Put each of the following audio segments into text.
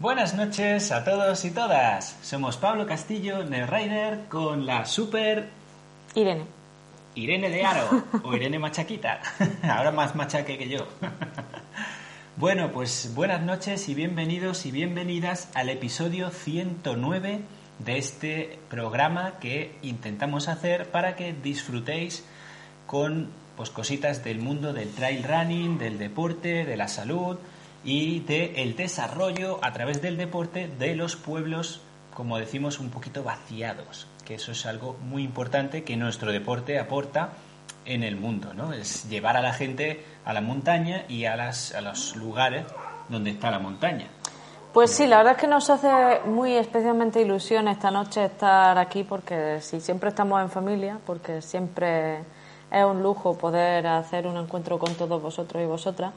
Buenas noches a todos y todas. Somos Pablo Castillo, Rider, con la super Irene. Irene de Aro o Irene Machaquita. Ahora más machaque que yo. bueno, pues buenas noches y bienvenidos y bienvenidas al episodio 109 de este programa que intentamos hacer para que disfrutéis con pues cositas del mundo del trail running, del deporte, de la salud y del el desarrollo a través del deporte de los pueblos, como decimos, un poquito vaciados, que eso es algo muy importante que nuestro deporte aporta en el mundo, ¿no? Es llevar a la gente a la montaña y a, las, a los lugares donde está la montaña. Pues sí, la verdad es que nos hace muy especialmente ilusión esta noche estar aquí porque si siempre estamos en familia, porque siempre es un lujo poder hacer un encuentro con todos vosotros y vosotras,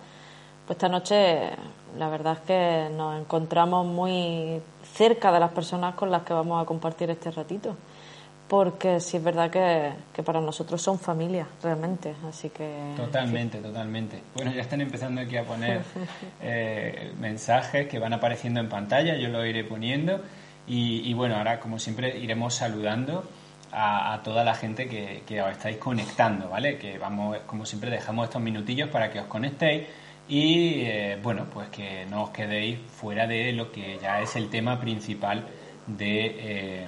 pues esta noche la verdad es que nos encontramos muy cerca de las personas con las que vamos a compartir este ratito. Porque sí es verdad que, que para nosotros son familia, realmente. Así que. Totalmente, totalmente. Bueno, ya están empezando aquí a poner eh, mensajes que van apareciendo en pantalla, yo lo iré poniendo. Y, y bueno, ahora, como siempre, iremos saludando a, a toda la gente que, que os estáis conectando, ¿vale? Que vamos, como siempre, dejamos estos minutillos para que os conectéis y eh, bueno, pues que no os quedéis fuera de lo que ya es el tema principal de, eh,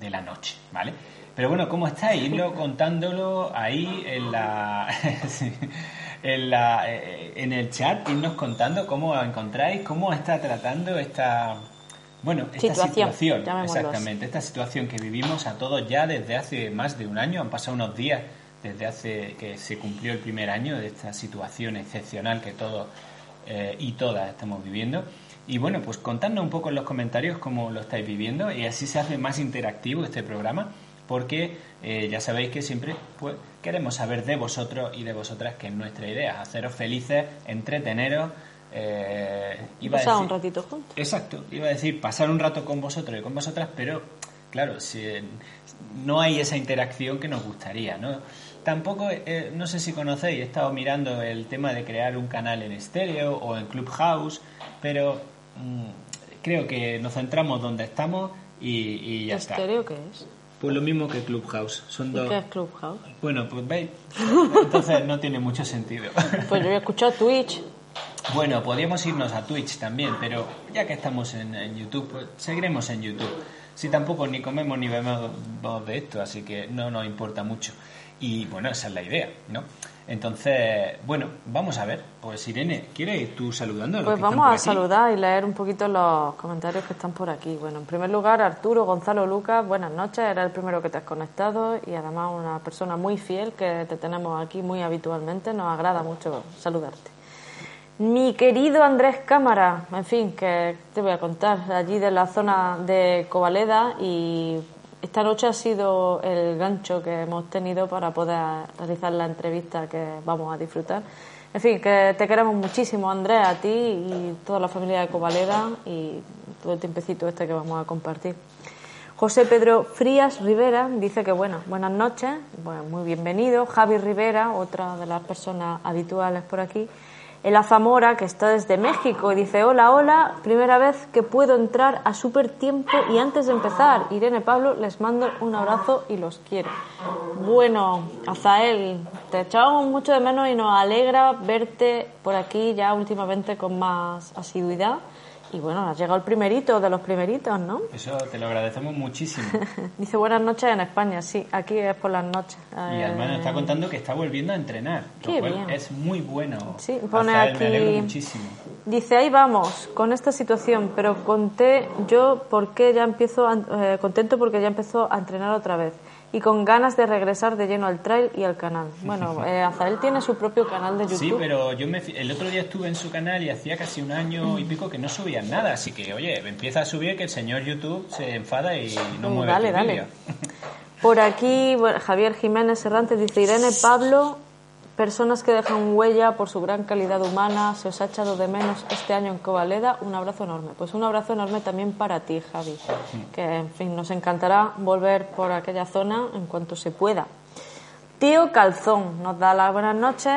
de la noche, ¿vale? Pero bueno, ¿cómo estáis? Irlo contándolo ahí en la, en, la eh, en el chat, irnos contando cómo encontráis, cómo está tratando esta bueno, esta Situación, exactamente, esta situación que vivimos a todos ya desde hace más de un año, han pasado unos días desde hace que se cumplió el primer año de esta situación excepcional que todos eh, y todas estamos viviendo. Y bueno, pues contadnos un poco en los comentarios cómo lo estáis viviendo y así se hace más interactivo este programa porque eh, ya sabéis que siempre pues, queremos saber de vosotros y de vosotras que es nuestra idea, haceros felices, entreteneros. Eh, iba a Pasar un ratito juntos. Exacto, iba a decir pasar un rato con vosotros y con vosotras, pero claro, si, no hay esa interacción que nos gustaría, ¿no? Tampoco, eh, no sé si conocéis, he estado mirando el tema de crear un canal en estéreo o en Clubhouse, pero mm, creo que nos centramos donde estamos y, y ya está. ¿Estéreo qué es? Pues lo mismo que Clubhouse, son ¿Y dos... qué es Clubhouse? Bueno, pues veis, entonces no tiene mucho sentido. Pues yo he escuchado Twitch. Bueno, podríamos irnos a Twitch también, pero ya que estamos en, en YouTube, pues seguiremos en YouTube. Si tampoco ni comemos ni bebemos de esto, así que no nos importa mucho. Y bueno, esa es la idea, ¿no? Entonces, bueno, vamos a ver. Pues Irene, ¿quieres ir tú saludando a los Pues que están vamos por a aquí? saludar y leer un poquito los comentarios que están por aquí. Bueno, en primer lugar, Arturo Gonzalo Lucas, buenas noches, era el primero que te has conectado y además una persona muy fiel que te tenemos aquí muy habitualmente, nos agrada mucho saludarte. Mi querido Andrés Cámara, en fin, que te voy a contar, allí de la zona de Covaleda y esta noche ha sido el gancho que hemos tenido para poder realizar la entrevista que vamos a disfrutar. En fin, que te queremos muchísimo, Andrés, a ti y toda la familia de Covaleda y todo el tiempecito este que vamos a compartir. José Pedro Frías Rivera dice que bueno, buenas noches, bueno, muy bienvenido. Javi Rivera, otra de las personas habituales por aquí. Ela Zamora, que está desde México, dice, hola, hola, primera vez que puedo entrar a Super Tiempo y antes de empezar, Irene Pablo, les mando un abrazo y los quiero. Bueno, Azael, te echábamos mucho de menos y nos alegra verte por aquí ya últimamente con más asiduidad. Y bueno, has llegado el primerito de los primeritos, ¿no? Eso te lo agradecemos muchísimo. Dice buenas noches en España, sí, aquí es por las noches. Y nos está contando que está volviendo a entrenar, Qué lo cual bien. es muy bueno. Sí, pone me aquí- muchísimo. Dice, ahí vamos, con esta situación, pero conté yo porque ya empiezo, a- eh, contento porque ya empezó a entrenar otra vez. Y con ganas de regresar de lleno al trail y al canal. Bueno, eh, Azael tiene su propio canal de YouTube. Sí, pero yo me, el otro día estuve en su canal y hacía casi un año y pico que no subían nada, así que, oye, empieza a subir que el señor YouTube se enfada y no mueve dale, dale. Por aquí, Javier Jiménez Serrante dice, Irene Pablo, personas que dejan huella por su gran calidad humana, se os ha echado de menos este año en Covaleda, un abrazo enorme. Pues un abrazo enorme también para ti, Javi, que en fin, nos encantará volver por aquella zona en cuanto se pueda. Tío Calzón nos da las buenas noches,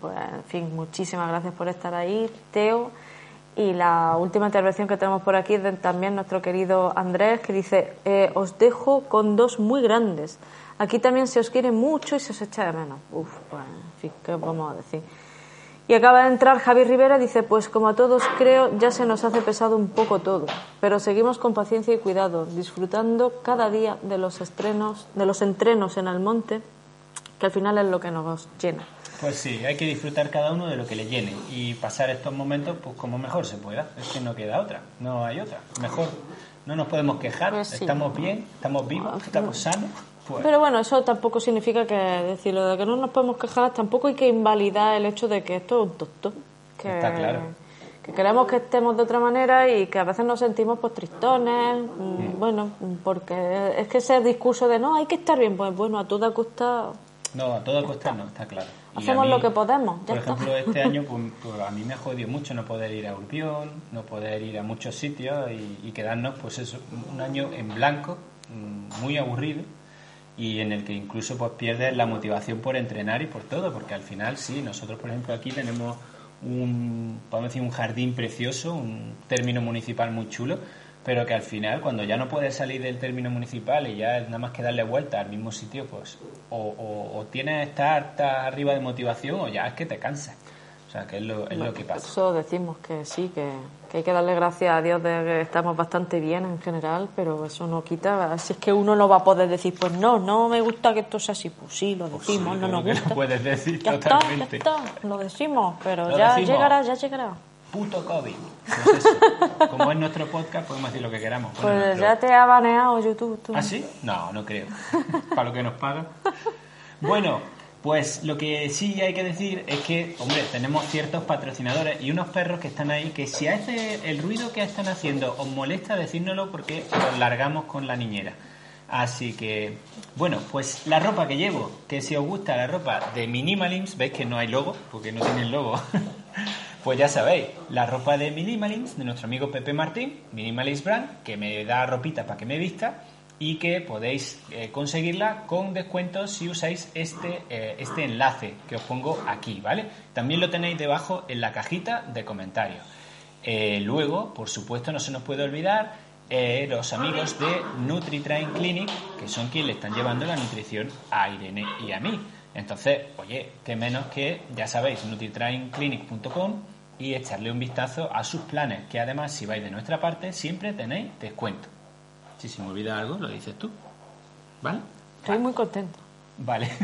pues en fin, muchísimas gracias por estar ahí, Teo. Y la última intervención que tenemos por aquí es de también nuestro querido Andrés, que dice, eh, os dejo con dos muy grandes. Aquí también se os quiere mucho y se os echa de menos. Uf, bueno, en fin, ¿qué vamos a decir? Y acaba de entrar Javi Rivera, dice, pues como a todos creo, ya se nos hace pesado un poco todo, pero seguimos con paciencia y cuidado, disfrutando cada día de los estrenos, de los entrenos en el monte, que al final es lo que nos llena. Pues sí, hay que disfrutar cada uno de lo que le llene y pasar estos momentos pues como mejor se pueda. Es que no queda otra, no hay otra. Mejor no nos podemos quejar, pues estamos bien, estamos vivos, estamos sanos. Pues. Pero bueno, eso tampoco significa que decirlo de que no nos podemos quejar, tampoco hay que invalidar el hecho de que esto es un tonto. Que, Está claro. Que queremos que estemos de otra manera y que a veces nos sentimos pues tristones, mm, bueno, porque es que ese discurso de no, hay que estar bien, pues bueno, a toda costa... No, a toda costa no, está claro. Hacemos lo que podemos. por ejemplo, este año pues, pues, a mí me ha jodido mucho no poder ir a Urbión, no poder ir a muchos sitios y, y quedarnos pues eso, un año en blanco, mm, muy aburrido y en el que incluso pues pierdes la motivación por entrenar y por todo, porque al final sí, nosotros por ejemplo aquí tenemos un, podemos decir, un jardín precioso, un término municipal muy chulo, pero que al final cuando ya no puedes salir del término municipal y ya es nada más que darle vuelta al mismo sitio, pues o, o, o tienes estar arriba de motivación o ya es que te cansas. O sea, que es lo, es lo que pasa. Eso decimos que sí, que, que, hay que darle gracias a Dios de que estamos bastante bien en general, pero eso no quita. Si es que uno no va a poder decir, pues no, no me gusta que esto sea así. Pues sí, lo pues decimos, no nos gusta. lo puedes decir ya totalmente. Está, ya está, lo decimos, pero ya llegará, ya llegará. Puto COVID. Pues eso. Como es nuestro podcast, podemos decir lo que queramos. Bueno, pues nuestro... ya te ha baneado YouTube. Tú. ¿Ah, sí? No, no creo. Para lo que nos pagan. Bueno, pues lo que sí hay que decir es que, hombre, tenemos ciertos patrocinadores y unos perros que están ahí que si hace el ruido que están haciendo os molesta, decírnoslo porque los largamos con la niñera. Así que, bueno, pues la ropa que llevo, que si os gusta la ropa de Minimalims, veis que no hay logo, porque no tiene el logo, pues ya sabéis, la ropa de Minimalims, de nuestro amigo Pepe Martín, Minimalist Brand, que me da ropita para que me vista, y que podéis eh, conseguirla con descuentos si usáis este, eh, este enlace que os pongo aquí, ¿vale? También lo tenéis debajo en la cajita de comentarios. Eh, luego, por supuesto, no se nos puede olvidar los amigos de NutriTrain Clinic, que son quienes le están llevando la nutrición a Irene y a mí. Entonces, oye, qué menos que, ya sabéis, nutritrainclinic.com y echarle un vistazo a sus planes, que además, si vais de nuestra parte, siempre tenéis descuento. Si se me olvida algo, lo dices tú. ¿Vale? Estoy muy contento. Vale.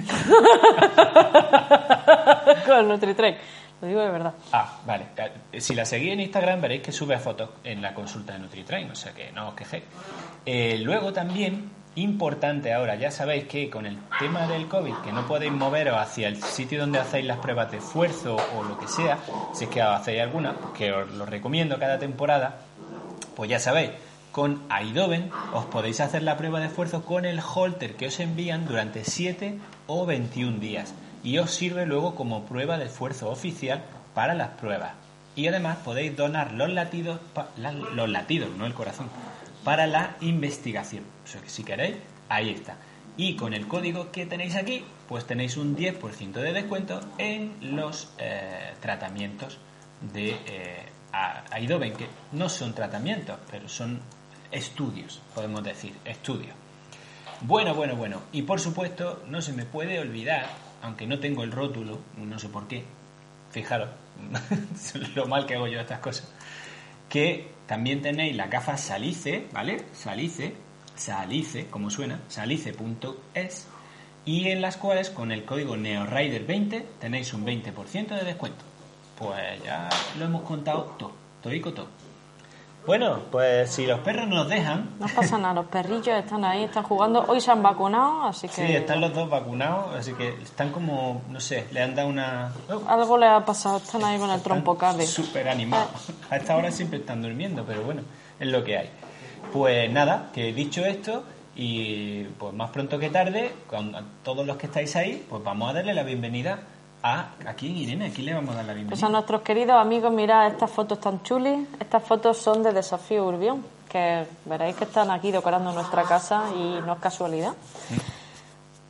Con NutriTrain. Lo digo de verdad. Ah, vale. Si la seguís en Instagram veréis que sube fotos en la consulta de NutriTrain, o sea que no os quejéis. Eh, luego también, importante ahora, ya sabéis que con el tema del COVID, que no podéis moveros hacia el sitio donde hacéis las pruebas de esfuerzo o lo que sea, si es que hacéis alguna, que os lo recomiendo cada temporada, pues ya sabéis, con Aidoven os podéis hacer la prueba de esfuerzo con el holter que os envían durante 7 o 21 días y os sirve luego como prueba de esfuerzo oficial para las pruebas. Y además podéis donar los latidos, los latidos, no el corazón, para la investigación. O sea que si queréis, ahí está. Y con el código que tenéis aquí, pues tenéis un 10% de descuento en los eh, tratamientos de eh, Aidoven, que no son tratamientos, pero son estudios, podemos decir, estudios. Bueno, bueno, bueno. Y por supuesto, no se me puede olvidar, aunque no tengo el rótulo, no sé por qué, fijaros, lo mal que hago yo estas cosas, que también tenéis la gafa Salice, ¿vale? Salice, Salice, como suena, salice.es, y en las cuales con el código NeoRider20 tenéis un 20% de descuento. Pues ya lo hemos contado todo, y todo. Bueno, pues si los perros nos dejan. No pasa nada, los perrillos están ahí, están jugando. Hoy se han vacunado, así que. Sí, están los dos vacunados, así que están como, no sé, le han dado una. Algo les ha pasado, están ahí con el trompo cabe. Súper animados. A esta hora siempre están durmiendo, pero bueno, es lo que hay. Pues nada, que dicho esto, y pues más pronto que tarde, con todos los que estáis ahí, pues vamos a darle la bienvenida a... Aquí, Irene, aquí le vamos a dar la bienvenida. Pues a nuestros queridos amigos, mirad estas fotos tan chulis. Estas fotos son de Desafío Urbión, que veréis que están aquí decorando nuestra casa y no es casualidad.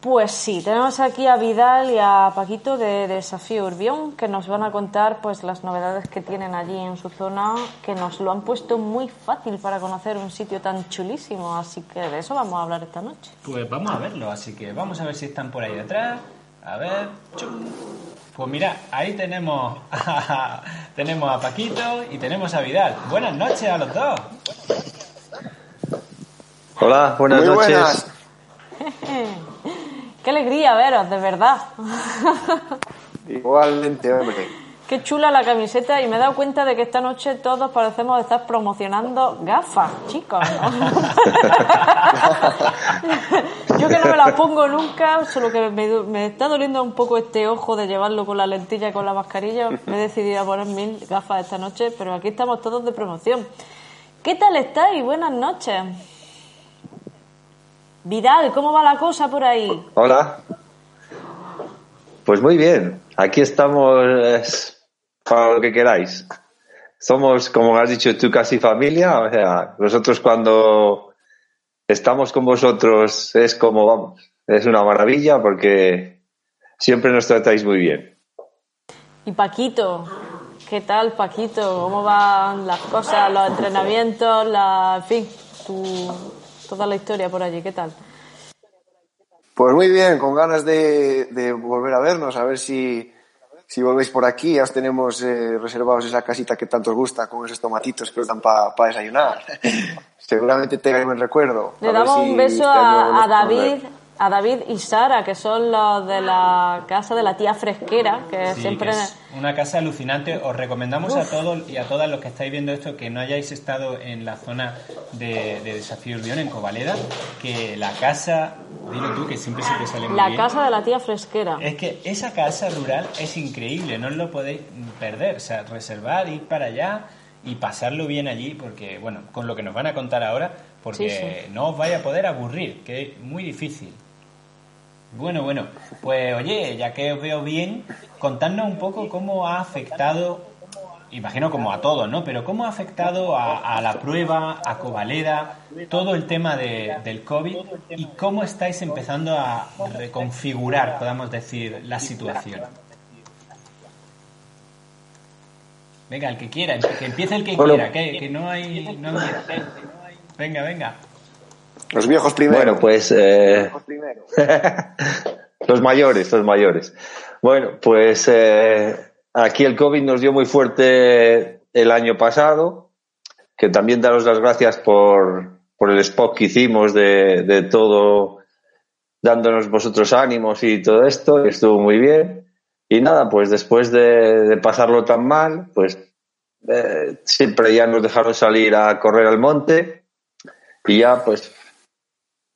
Pues sí, tenemos aquí a Vidal y a Paquito de Desafío Urbión que nos van a contar pues las novedades que tienen allí en su zona, que nos lo han puesto muy fácil para conocer un sitio tan chulísimo, así que de eso vamos a hablar esta noche. Pues vamos a verlo, así que vamos a ver si están por ahí detrás. A ver, pues mira, ahí tenemos a, tenemos a Paquito y tenemos a Vidal. Buenas noches a los dos. Hola, buenas Muy noches. buenas. Qué alegría veros, de verdad. Igualmente, hombre. Qué chula la camiseta y me he dado cuenta de que esta noche todos parecemos estar promocionando gafas, chicos. Yo que no me las pongo nunca, solo que me, está doliendo un poco este ojo de llevarlo con la lentilla y con la mascarilla. Me he decidido a poner mil gafas esta noche, pero aquí estamos todos de promoción. ¿Qué tal estáis? Buenas noches. Vidal, ¿cómo va la cosa por ahí? Hola. Pues muy bien, aquí estamos para lo que queráis. Somos, como has dicho tú, casi familia. O sea, nosotros cuando estamos con vosotros es como, vamos, es una maravilla porque siempre nos tratáis muy bien. Y Paquito, ¿qué tal Paquito? ¿Cómo van las cosas, los entrenamientos, la, en fin, tu- toda la historia por allí? ¿Qué tal? Pues muy bien, con ganas de, de volver a vernos, a ver si, si volvéis por aquí. Ya os tenemos eh, reservados esa casita que tanto os gusta, con esos tomatitos que os dan para desayunar. Seguramente tengáis buen recuerdo. Le damos si un beso este a, David. A David y Sara, que son los de la casa de la tía fresquera, que Sí, siempre que es una casa alucinante. Os recomendamos a todos y a todas los que estáis viendo esto que no hayáis estado en la zona de, de Desafío Urbión, en Covaleda, que la casa, dilo tú, que siempre se te sale muy la bien. casa de la tía fresquera. Es que esa casa rural es increíble, no os lo podéis perder. O sea, reservar, ir para allá y pasarlo bien allí, porque, bueno, con lo que nos van a contar ahora, porque Sí, no os vaya a poder aburrir, que es muy difícil. Bueno, bueno, pues oye, ya que os veo bien, contadnos un poco cómo ha afectado, imagino como a todos, ¿no? Pero cómo ha afectado a, a la prueba, a Covaleda, todo el tema de- del COVID y cómo estáis empezando a reconfigurar, podamos decir, la situación. Venga, el que quiera, que empiece el que Bueno. quiera, que, que no hay... No hay- Venga, venga. Los viejos primero. Bueno, pues eh, Los primero. los mayores, los mayores. Bueno, pues eh, aquí el COVID nos dio muy fuerte el año pasado, que también daros las gracias por, por el spot que hicimos de, de todo, dándonos vosotros ánimos y todo esto, estuvo muy bien. Y nada, pues después de, de pasarlo tan mal, pues eh, siempre ya nos dejaron salir a correr al monte y ya pues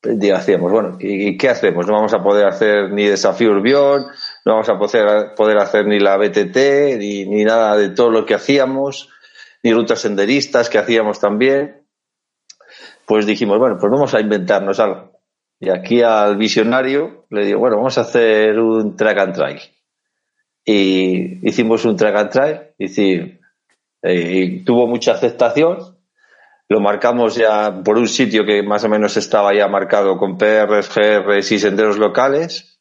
ya hacíamos, bueno, ¿y, qué hacemos? No vamos a poder hacer ni desafío Urbión, no vamos a poder, hacer ni la BTT, ni, nada de todo lo que hacíamos, ni rutas senderistas que hacíamos también. Pues dijimos, bueno, pues vamos a inventarnos algo. Y aquí al visionario le digo, bueno, vamos a hacer un track and trail. Y hicimos un track and trail, y, y tuvo mucha aceptación lo marcamos ya por un sitio que más o menos estaba ya marcado con PRs, GRs y senderos locales.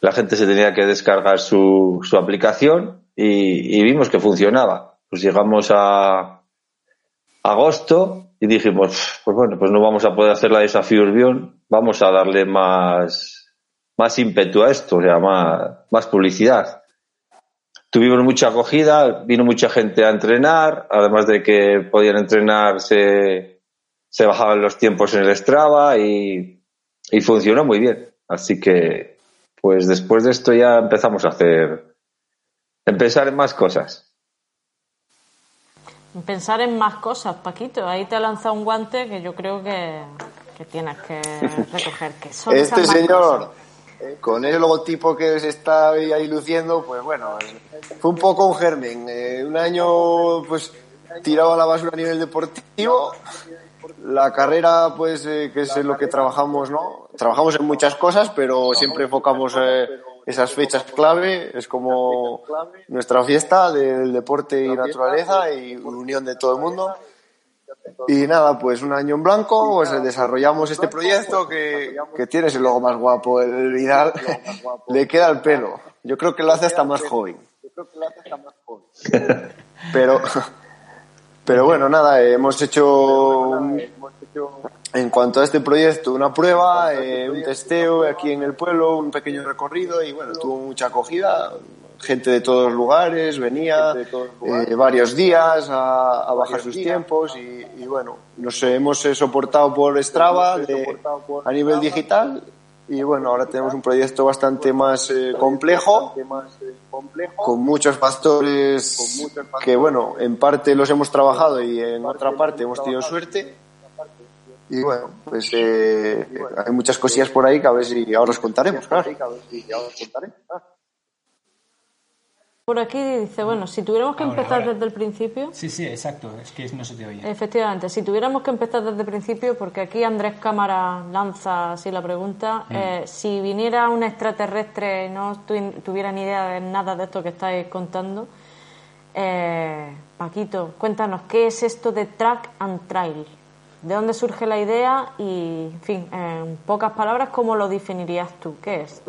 La gente se tenía que descargar su, su aplicación y, vimos que funcionaba. Pues llegamos a agosto y dijimos, pues bueno, pues no vamos a poder hacer la desafío Urbión, vamos a darle más, más ímpetu a esto, o sea, más, más publicidad tuvimos mucha acogida, vino mucha gente a entrenar, además de que podían entrenar, se, se bajaban los tiempos en el Strava y, y funcionó muy bien. Así que, pues después de esto ya empezamos a hacer, empezar en más cosas. Pensar en más cosas, Paquito. Ahí te ha lanzado un guante que yo creo que, que tienes que recoger. Que son Este señor, cosas. Con el logotipo que se está ahí luciendo, pues bueno, fue un poco un germen. Eh, un año, pues, tirado a la basura a nivel deportivo. La carrera, pues, eh, que es lo que trabajamos, ¿no? Trabajamos en muchas cosas, pero siempre enfocamos eh, esas fechas clave. Es como nuestra fiesta del deporte y naturaleza y unión de todo el mundo. Y nada, pues un año en blanco, pues desarrollamos este proyecto que, que tienes el logo más guapo, el Vidal, le queda el pelo. Yo creo que lo hace hasta más joven. Pero, pero bueno, nada, hemos hecho en cuanto a este proyecto una prueba, eh, un testeo aquí en el pueblo, un pequeño recorrido y bueno, tuvo mucha acogida. Gente de todos los lugares venía eh, varios días a, a bajar sus tiempos y, y bueno, nos hemos eh, soportado por Strava de- a nivel digital y bueno, ahora tenemos un proyecto bastante más eh, complejo, con muchos factores que bueno, en parte los hemos trabajado y en otra parte hemos tenido suerte. Y bueno, pues eh, hay muchas cosillas por ahí que a ver si ahora os contaremos, claro. Por aquí dice, bueno, si tuviéramos que Ahora, empezar ahora. desde el principio, Sí, sí, exacto. Es que no se te oye. efectivamente, si tuviéramos que empezar desde el principio, porque aquí Andrés Cámara lanza así la pregunta, eh, si viniera un extraterrestre y no tu- tuviera ni idea de nada de esto que estáis contando, eh, Paquito, cuéntanos, ¿qué es esto de track and trail? ¿De dónde surge la idea? Y, en fin, en pocas palabras, ¿cómo lo definirías tú? ¿Qué es?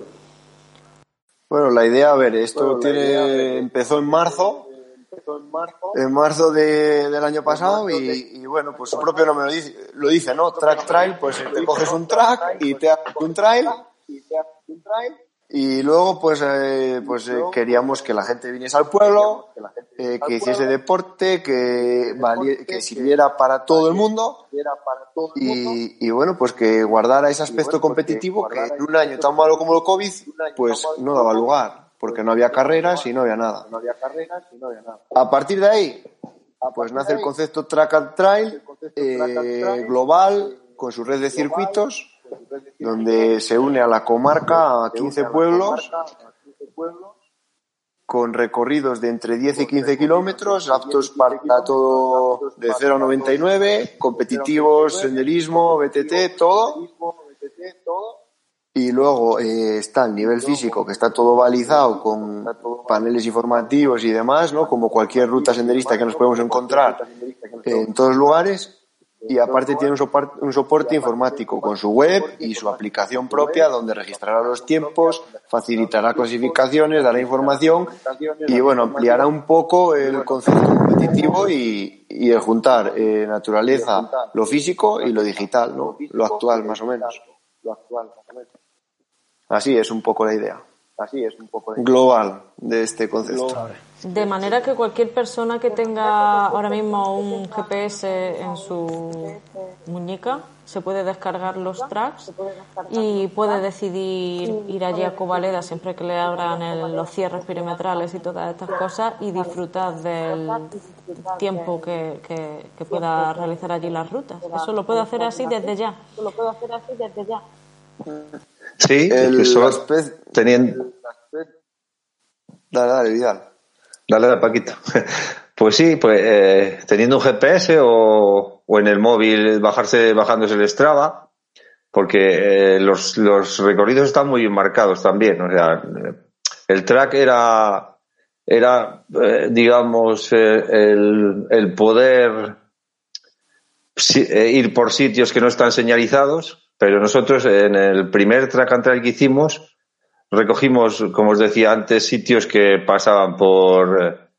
Bueno, la idea, a ver, esto tiene, empezó en marzo, en marzo. De- del año pasado y, y bueno, pues su propio nombre lo dice, lo dice, ¿no? Track trail, pues te coges un track y te haces un trail y luego pues eh, pues eh, queríamos que la gente viniese al pueblo, eh, que hiciese deporte, que valie- que sirviera para todo el mundo. y, y bueno, pues que guardara ese aspecto competitivo que en un año tan malo como el COVID, pues no daba lugar, porque no había carreras y no había nada. A partir de ahí, pues nace el concepto Track and Trail eh, global, con su red de circuitos, donde se une a la comarca a 15 pueblos con recorridos de entre 10 y 15 kilómetros, aptos para todo de 0 a 99, competitivos, senderismo, BTT, todo. Y luego eh, está el nivel físico, que está todo balizado con paneles informativos y demás, ¿no? Como cualquier ruta senderista que nos podemos encontrar en todos lugares. Y aparte tiene un soporte, un soporte informático con su web y su aplicación propia donde registrará los tiempos, facilitará clasificaciones, dará información y bueno, ampliará un poco el concepto competitivo y, y el juntar eh, naturaleza, lo físico y lo digital, ¿no? Lo actual más o menos. Así es un poco la idea. Así es un poco global de este concepto. De manera que cualquier persona que tenga ahora mismo un GPS en su muñeca se puede descargar los tracks y puede decidir ir allí a Covaleda siempre que le abran el- los cierres perimetrales y todas estas cosas y disfrutar del tiempo que, que- que pueda realizar allí las rutas. Eso lo puede hacer así desde ya. Sí, El aspecto- teniendo... Dale, dale, Vidal. Dale, dale, Paquito. Pues sí, pues eh, teniendo un GPS o, o en el móvil bajarse, bajándose el Strava, porque eh, los, los recorridos están muy marcados también. O sea, el track era, era eh, digamos, el, el poder ir por sitios que no están señalizados, pero nosotros en el primer track and trail que hicimos recogimos, como os decía antes, sitios que pasaban por,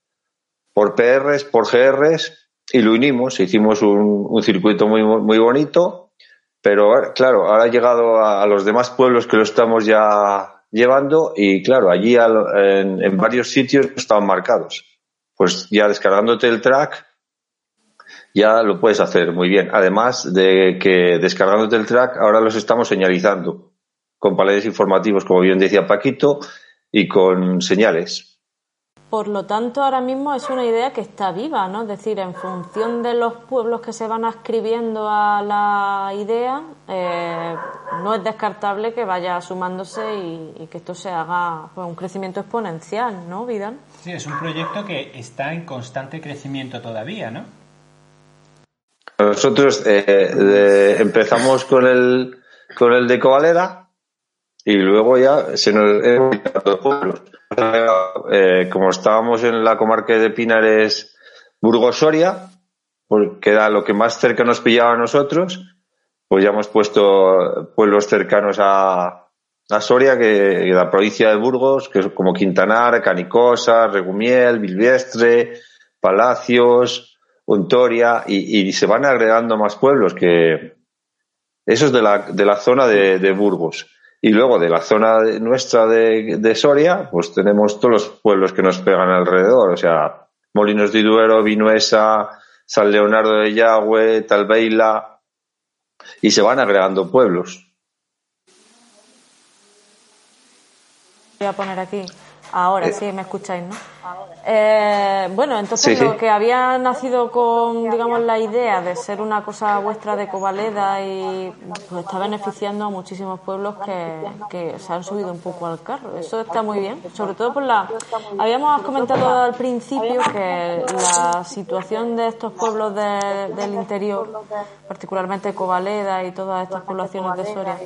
por PRs, por GRs y lo unimos, hicimos un, circuito muy, muy bonito, pero claro, ahora ha llegado a, los demás pueblos que lo estamos ya llevando y claro, allí al- en, en varios sitios estaban marcados. Pues ya descargándote el track ya lo puedes hacer muy bien. Además de que descargándote el track ahora los estamos señalizando con paneles informativos, como bien decía Paquito, y con señales. Por lo tanto, ahora mismo es una idea que está viva, ¿no? Es decir, en función de los pueblos que se van ascribiendo a la idea, eh, no es descartable que vaya sumándose y, que esto se haga pues, un crecimiento exponencial, ¿no, Vidal? Sí, es un proyecto que está en constante crecimiento todavía, ¿no? Nosotros eh, empezamos con el, con el de Covaleda y luego ya se nos eh, como estábamos en la comarca de Pinares, Burgos-Soria, porque era lo que más cerca nos pillaba a nosotros, pues ya hemos puesto pueblos cercanos a, a Soria, que, la provincia de Burgos, que es como Quintanar, Canicosa, Regumiel, Bilbiestre, Palacios, Ontoria, y, se van agregando más pueblos que eso es de la, de la zona de Burgos. Y luego de la zona nuestra de, Soria, pues tenemos todos los pueblos que nos pegan alrededor, o sea, Molinos de Duero, Vinuesa, San Leonardo de Yagüe, Talbeila, y se van agregando pueblos. Voy a poner aquí. Ahora eh. sí, me escucháis, ¿no? Eh, bueno, entonces lo que había nacido con, digamos, la idea de ser una cosa vuestra de Covaleda y pues está beneficiando a muchísimos pueblos que, que, se han subido un poco al carro. Eso está muy bien, sobre todo por la... Habíamos comentado al principio que la situación de estos pueblos del interior, particularmente Covaleda y todas estas poblaciones de Soria,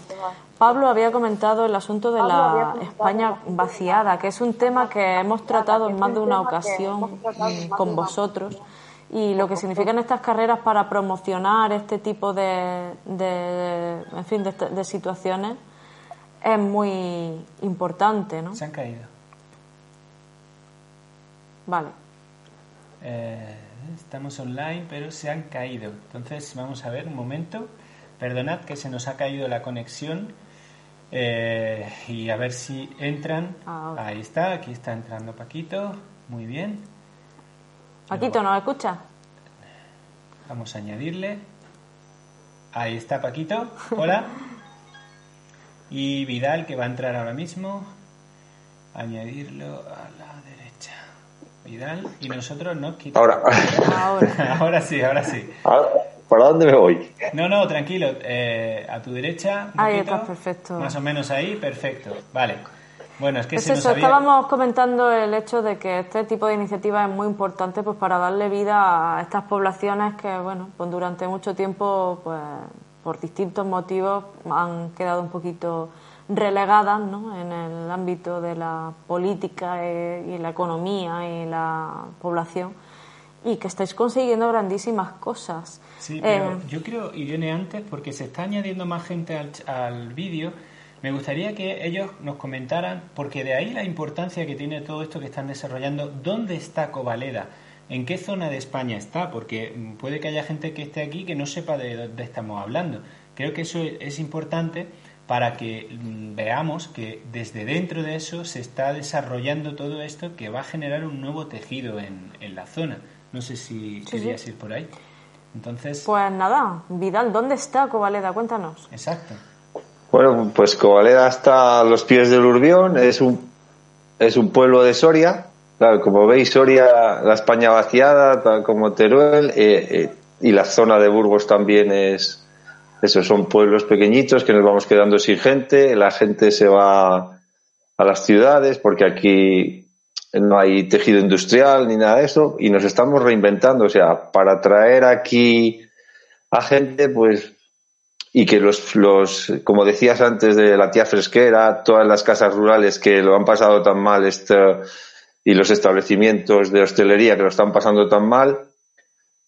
Pablo había comentado el asunto de la España vaciada, que es un tema que hemos tratado en más de una ocasión con vosotros y lo que significan estas carreras para promocionar este tipo de, en fin, de, situaciones es muy importante, ¿no? Se han caído. Vale. Eh, estamos online, pero se han caído. Entonces, vamos a ver un momento. Perdonad que se nos ha caído la conexión eh, y a ver si entran. Ahí está, aquí está entrando Paquito. Muy bien. Paquito, ¿nos escucha? Vamos a añadirle. Ahí está Paquito. Hola. Y Vidal, que va a entrar ahora mismo. Añadirlo a la derecha. Vidal. Y nosotros nos quitamos. Ahora. ahora sí, ahora sí. ¿Para dónde me voy? No, no, tranquilo. Eh, a tu derecha. ahí está, perfecto. Más o menos ahí, perfecto. Vale. Bueno, es que se eso, estábamos comentando el hecho de que este tipo de iniciativa es muy importante pues para darle vida a estas poblaciones que, bueno, pues durante mucho tiempo, pues por distintos motivos han quedado un poquito relegadas ¿no? en el ámbito de la política eh, y la economía y la población y que estáis consiguiendo grandísimas cosas. Sí, pero eh, yo creo, Irene, antes, porque se está añadiendo más gente al, al vídeo, me gustaría que ellos nos comentaran, porque de ahí la importancia que tiene todo esto que están desarrollando, ¿dónde está Covaleda? ¿En qué zona de España está? Porque mm, puede que haya gente que esté aquí que no sepa de dónde estamos hablando. Creo que eso es importante para que mm, veamos que desde dentro de eso se está desarrollando todo esto que va a generar un nuevo tejido en, en la zona. No sé si querías ir por ahí. Entonces. Pues nada, Vidal, ¿dónde está Covaleda? Cuéntanos. Exacto. Bueno, pues Covaleda está a los pies del Urbión, es un, es un pueblo de Soria. Claro, como veis, Soria, la España vaciada, tal como Teruel, eh, eh, y la zona de Burgos también es. Esos son pueblos pequeñitos que nos vamos quedando sin gente, la gente se va a las ciudades porque aquí no hay tejido industrial ni nada de eso y nos estamos reinventando, o sea, para traer aquí a gente, pues, y que los, los, como decías antes de la tía fresquera, todas las casas rurales que lo han pasado tan mal este, y los establecimientos de hostelería que lo están pasando tan mal,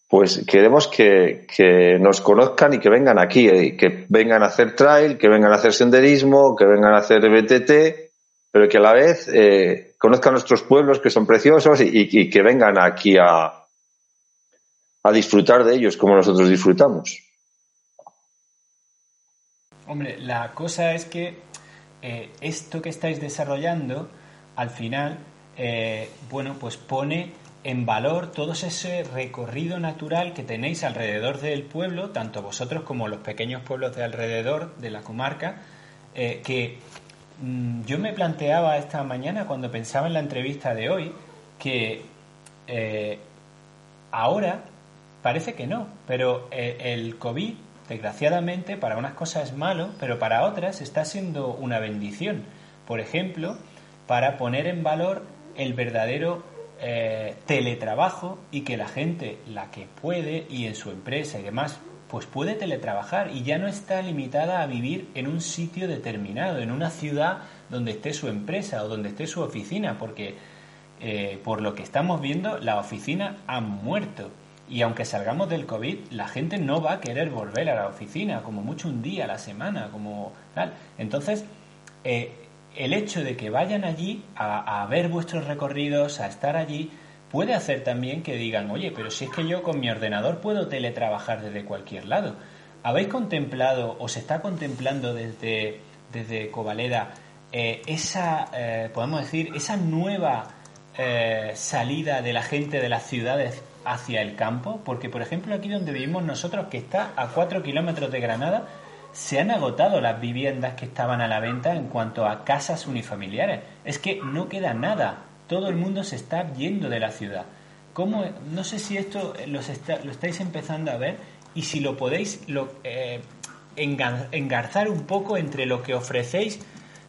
pues queremos que, que nos conozcan y que vengan aquí, eh, que vengan a hacer trail, que vengan a hacer senderismo, que vengan a hacer BTT pero que a la vez eh, conozcan nuestros pueblos que son preciosos y, que vengan aquí a, a disfrutar de ellos como nosotros disfrutamos. Hombre, la cosa es que eh, esto que estáis desarrollando, al final, eh, bueno, pues pone en valor todo ese recorrido natural que tenéis alrededor del pueblo, tanto vosotros como los pequeños pueblos de alrededor de la comarca, que yo me planteaba esta mañana, cuando pensaba en la entrevista de hoy, que eh, ahora parece que no, pero eh, el COVID, desgraciadamente, para unas cosas es malo, pero para otras está siendo una bendición. Por ejemplo, para poner en valor el verdadero eh, teletrabajo y que la gente, la que puede y en su empresa y demás, pues puede teletrabajar y ya no está limitada a vivir en un sitio determinado, en una ciudad donde esté su empresa o donde esté su oficina, porque eh, por lo que estamos viendo, la oficina ha muerto. Y aunque salgamos del COVID, la gente no va a querer volver a la oficina, como mucho un día a la semana, como tal. Entonces, eh, el hecho de que vayan allí a, a, ver vuestros recorridos, a estar allí, puede hacer también que digan, oye, pero si es que yo con mi ordenador puedo teletrabajar desde cualquier lado. ¿Habéis contemplado o se está contemplando desde, desde Covaleda eh, esa, eh, podemos decir, esa nueva eh, salida de la gente de las ciudades hacia el campo? Porque, por ejemplo, aquí donde vivimos nosotros, que está a 4 kilómetros de Granada, se han agotado las viviendas que estaban a la venta en cuanto a casas unifamiliares. Es que no queda nada. Todo el mundo se está yendo de la ciudad. ¿Cómo? No sé si esto los está, lo estáis empezando a ver y si lo podéis eh, engarzar un poco entre lo que ofrecéis,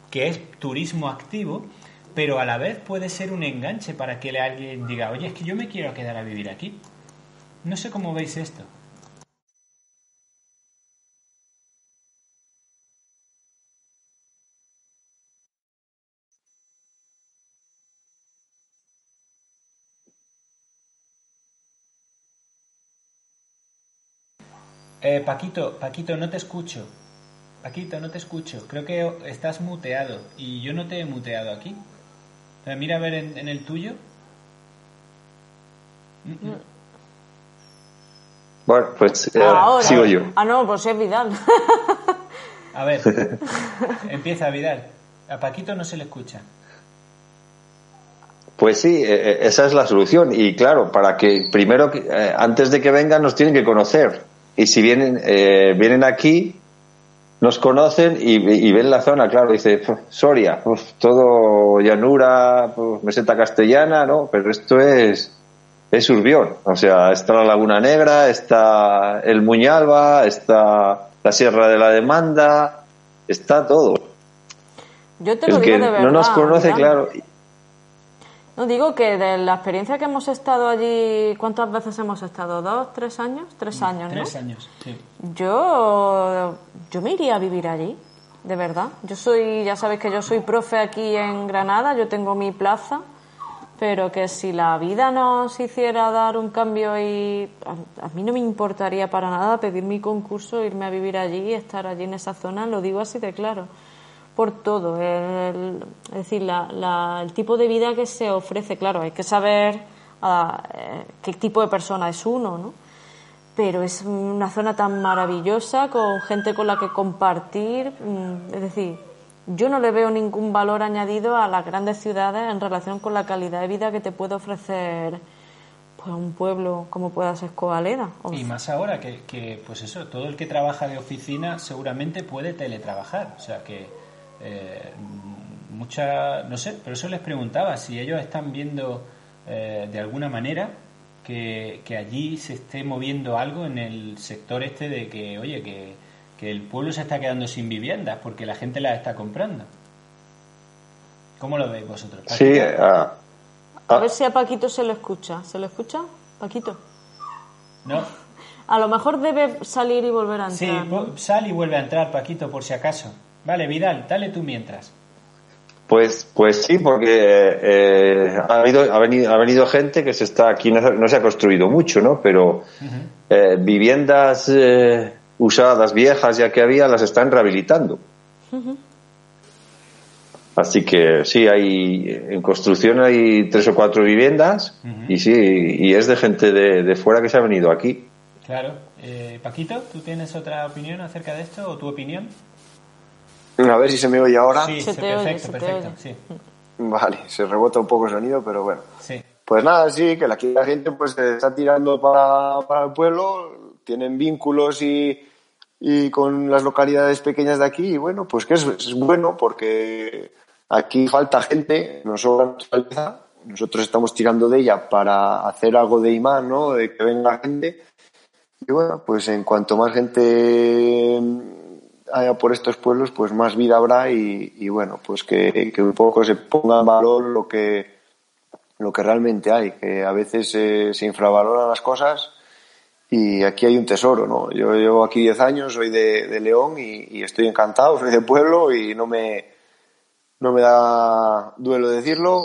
que es turismo activo, pero a la vez puede ser un enganche para que alguien diga, oye, es que yo me quiero quedar a vivir aquí. No sé cómo veis esto. Eh, Paquito, Paquito, no te escucho. Paquito, no te escucho. Creo que estás muteado y yo no te he muteado aquí. Mira a ver en, en el tuyo. Bueno, pues eh, Ahora. sigo yo. Ah, no, pues es Vidal. a ver, empieza Vidal. A Paquito no se le escucha. Pues sí, esa es la solución. Y claro, para que primero, eh, antes de que vengan, nos tienen que conocer. Y si vienen, eh, vienen aquí, nos conocen y, y, ven la zona, claro, dice Soria, pues, todo llanura, pues, meseta castellana, ¿no? Pero esto es, es Urbión, o sea, está la Laguna Negra, está el Muñalba, está la Sierra de la Demanda, está todo. Yo te lo el digo que de verdad. no nos conoce, claro. No digo que de la experiencia que hemos estado allí, ¿cuántas veces hemos estado? ¿Dos, tres años? Tres años, ¿no? Tres años, sí. Yo, yo me iría a vivir allí, de verdad. Yo soy, ya sabéis que yo soy profe aquí en Granada, yo tengo mi plaza, pero que si la vida nos hiciera dar un cambio y a, a mí no me importaría para nada pedir mi concurso, irme a vivir allí, estar allí en esa zona, lo digo así de claro por todo. El, es decir, la, la, el tipo de vida que se ofrece, claro, hay que saber uh, qué tipo de persona es uno, ¿no? Pero es una zona tan maravillosa, con gente con la que compartir. Es decir, yo no le veo ningún valor añadido a las grandes ciudades en relación con la calidad de vida que te puede ofrecer pues, un pueblo como pueda ser Covaleda. Y más ahora que, que, pues eso, todo el que trabaja de oficina seguramente puede teletrabajar. O sea que eh, mucha, no sé, por eso les preguntaba si ellos están viendo eh, de alguna manera que, que, allí se esté moviendo algo en el sector este de que, oye, que, que el pueblo se está quedando sin viviendas porque la gente las está comprando. ¿Cómo lo veis vosotros? Paquito? Sí, uh, uh, a ver si a Paquito se lo escucha. ¿Se lo escucha, Paquito? No. A lo mejor debe salir y volver a entrar. Sí, ¿no? sal y vuelve a entrar, Paquito, por si acaso. Vale, Vidal, dale tú mientras. Pues, pues sí, porque eh, ha, habido, ha, venido, ha venido gente que se está aquí, no, no se ha construido mucho, ¿no? Pero uh -huh. eh, viviendas eh, usadas, viejas ya que había, las están rehabilitando. Uh -huh. Así que sí, hay en construcción hay tres o cuatro viviendas uh -huh. y sí, y es de gente de, de fuera que se ha venido aquí. Claro. Eh, Paquito, ¿tú tienes otra opinión acerca de esto o tu opinión? A ver si se me oye ahora. Sí, Se te oye, perfecto, se te perfecto. oye. Sí, Vale, se rebota un poco el sonido, pero bueno. sí. Pues nada, sí, que aquí la gente pues se está tirando para, para el pueblo, tienen vínculos y, y con las localidades pequeñas de aquí, y bueno, pues que es, es bueno porque aquí falta gente, nos sobra mucha nosotros estamos tirando de ella para hacer algo de imán, ¿no? De que venga gente. Y bueno, pues en cuanto más gente haya por estos pueblos, pues más vida habrá y, bueno, pues que, un poco se ponga en valor lo que, lo que realmente hay, que a veces se infravaloran las cosas y aquí hay un tesoro, ¿no? Yo llevo aquí 10 años, soy de, León y, estoy encantado, soy de pueblo y no me, no me da duelo decirlo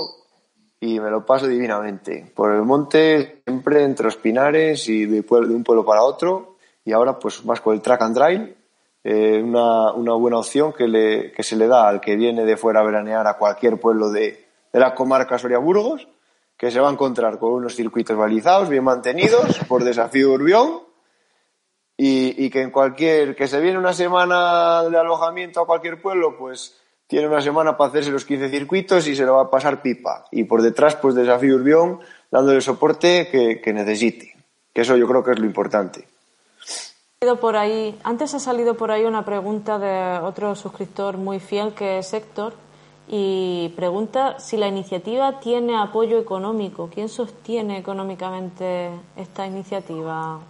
y me lo paso divinamente. Por el monte, siempre entre los pinares y de, de un pueblo para otro y ahora pues más con el track and drive, eh, una, una, buena opción que, le, que se le da al que viene de fuera a veranear a cualquier pueblo de, de la comarca Soria-Burgos que se va a encontrar con unos circuitos balizados, bien mantenidos, por desafío Urbión, y, que en cualquier, que se viene una semana de alojamiento a cualquier pueblo, pues tiene una semana para hacerse los 15 circuitos y se lo va a pasar pipa. Y por detrás, pues desafío Urbión, dándole soporte que, que necesite. Que eso yo creo que es lo importante. Por ahí, antes ha salido por ahí una pregunta de otro suscriptor muy fiel que es Héctor, y pregunta si la iniciativa tiene apoyo económico. ¿Quién sostiene económicamente esta iniciativa?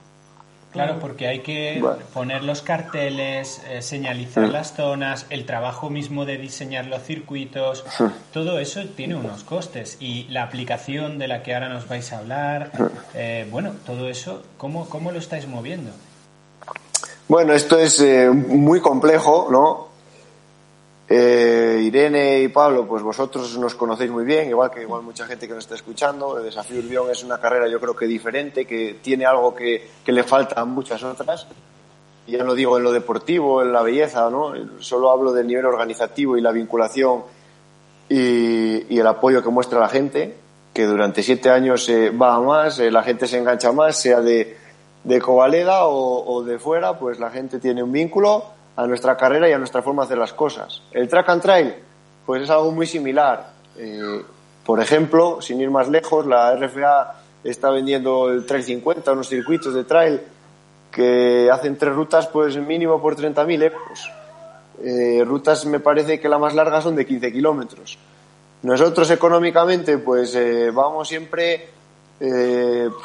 Claro, porque hay que poner los carteles, eh, señalizar las zonas, el trabajo mismo de diseñar los circuitos, todo eso tiene unos costes y la aplicación de la que ahora nos vais a hablar, eh, bueno, todo eso, ¿cómo, ¿cómo lo estáis moviendo? Bueno, esto es eh, muy complejo, ¿no? Eh, Irene y Pablo, pues vosotros nos conocéis muy bien, igual que igual mucha gente que nos está escuchando. El desafío Urbión es una carrera yo creo que diferente, que tiene algo que, le falta a muchas otras. Ya no digo en lo deportivo, en la belleza, ¿no? Solo hablo del nivel organizativo y la vinculación y, el apoyo que muestra la gente, que durante siete años se va a más, eh, la gente se engancha más, sea de, de Covaleda o, de fuera, pues la gente tiene un vínculo a nuestra carrera y a nuestra forma de hacer las cosas. El track and trail, pues es algo muy similar. Eh, por ejemplo, sin ir más lejos, la RFA está vendiendo el Trail 50, unos circuitos de trail que hacen tres rutas, pues mínimo por 30.000 euros. Eh, rutas me parece que la más larga son de 15 kilómetros. Nosotros económicamente, pues eh, vamos siempre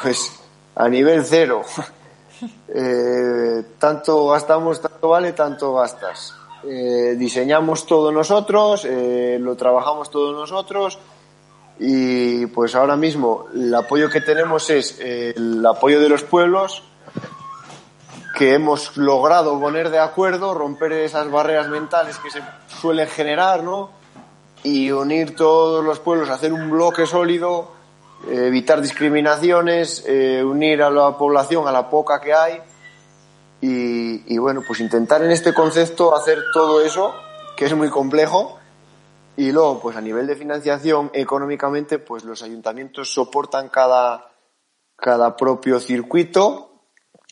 pues a nivel cero. Eh, tanto gastamos, tanto vale, tanto gastas. Eh, diseñamos todo nosotros, eh, lo trabajamos todos nosotros y pues ahora mismo el apoyo que tenemos es el apoyo de los pueblos que hemos logrado poner de acuerdo, romper esas barreras mentales que se suelen generar, ¿no? Y unir todos los pueblos, hacer un bloque sólido evitar discriminaciones, eh, unir a la población a la poca que hay y, bueno, pues intentar en este concepto hacer todo eso, que es muy complejo, y luego, pues a nivel de financiación, económicamente, pues los ayuntamientos soportan cada, cada propio circuito.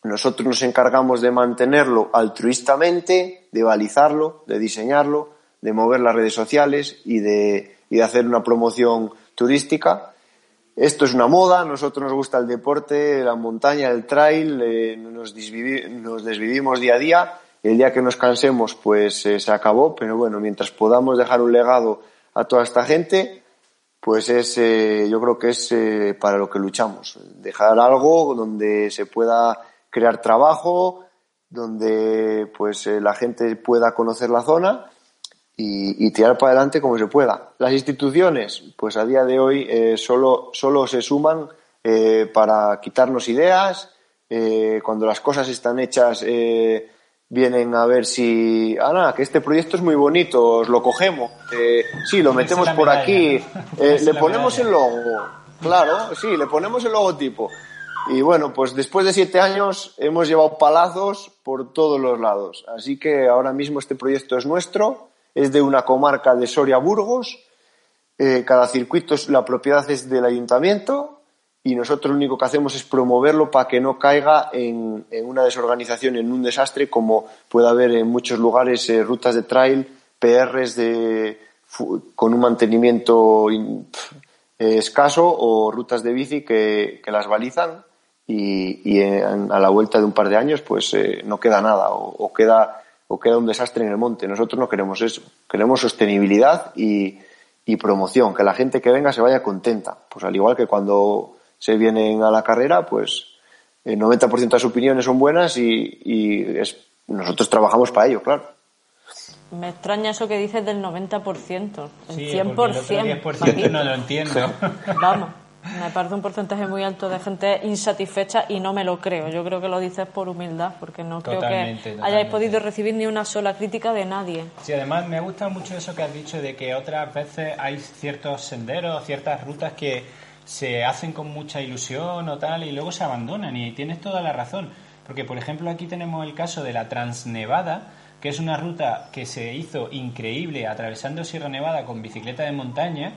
Nosotros nos encargamos de mantenerlo altruistamente, de balizarlo, de diseñarlo, de mover las redes sociales y de, y de hacer una promoción turística esto es una moda, a nosotros nos gusta el deporte, la montaña, el trail, eh, nos, desvivimos día a día. El día que nos cansemos, pues eh, se acabó, pero bueno, mientras podamos dejar un legado a toda esta gente, pues es, eh, yo creo que es para lo que luchamos. Dejar algo donde se pueda crear trabajo, donde pues la gente pueda conocer la zona y, tirar para adelante como se pueda. Las instituciones, pues a día de hoy eh, solo, solo se suman eh, para quitarnos ideas. Eh, cuando las cosas están hechas, vienen a ver si, ah, que este proyecto es muy bonito, os lo cogemos. sí, lo metemos por aquí, le ponemos el logo. Claro, sí, le ponemos el logotipo. Y bueno, pues después de siete años hemos llevado palazos por todos los lados. Así que ahora mismo este proyecto es nuestro es de una comarca de Soria-Burgos. Eh, cada circuito, la propiedad es del ayuntamiento y nosotros lo único que hacemos es promoverlo para que no caiga en, una desorganización, en un desastre, como puede haber en muchos lugares eh, rutas de trail, PRs de, con un mantenimiento eh, escaso o rutas de bici que, las balizan y, a la vuelta de un par de años pues no queda nada o queda o queda un desastre en el monte. Nosotros no queremos eso. Queremos sostenibilidad y, y promoción, que la gente que venga se vaya contenta. Pues al igual que cuando se vienen a la carrera, pues el 90% de las opiniones son buenas y, y es, nosotros trabajamos para ello, claro. Me extraña eso que dices del 90%, el Sí, 100%. porque el otro 10% no lo entiendo. Vamos, me parece un porcentaje muy alto de gente insatisfecha y no me lo creo. Yo creo que lo dices por humildad, porque no creo Totalmente, que totalmente. hayáis podido recibir ni una sola crítica de nadie. Sí, además me gusta mucho eso que has dicho de que otras veces hay ciertos senderos, ciertas rutas que se hacen con mucha ilusión o tal y luego se abandonan y tienes toda la razón. Porque, por ejemplo, aquí tenemos el caso de la Transnevada, que es una ruta que se hizo increíble atravesando Sierra Nevada con bicicleta de montaña,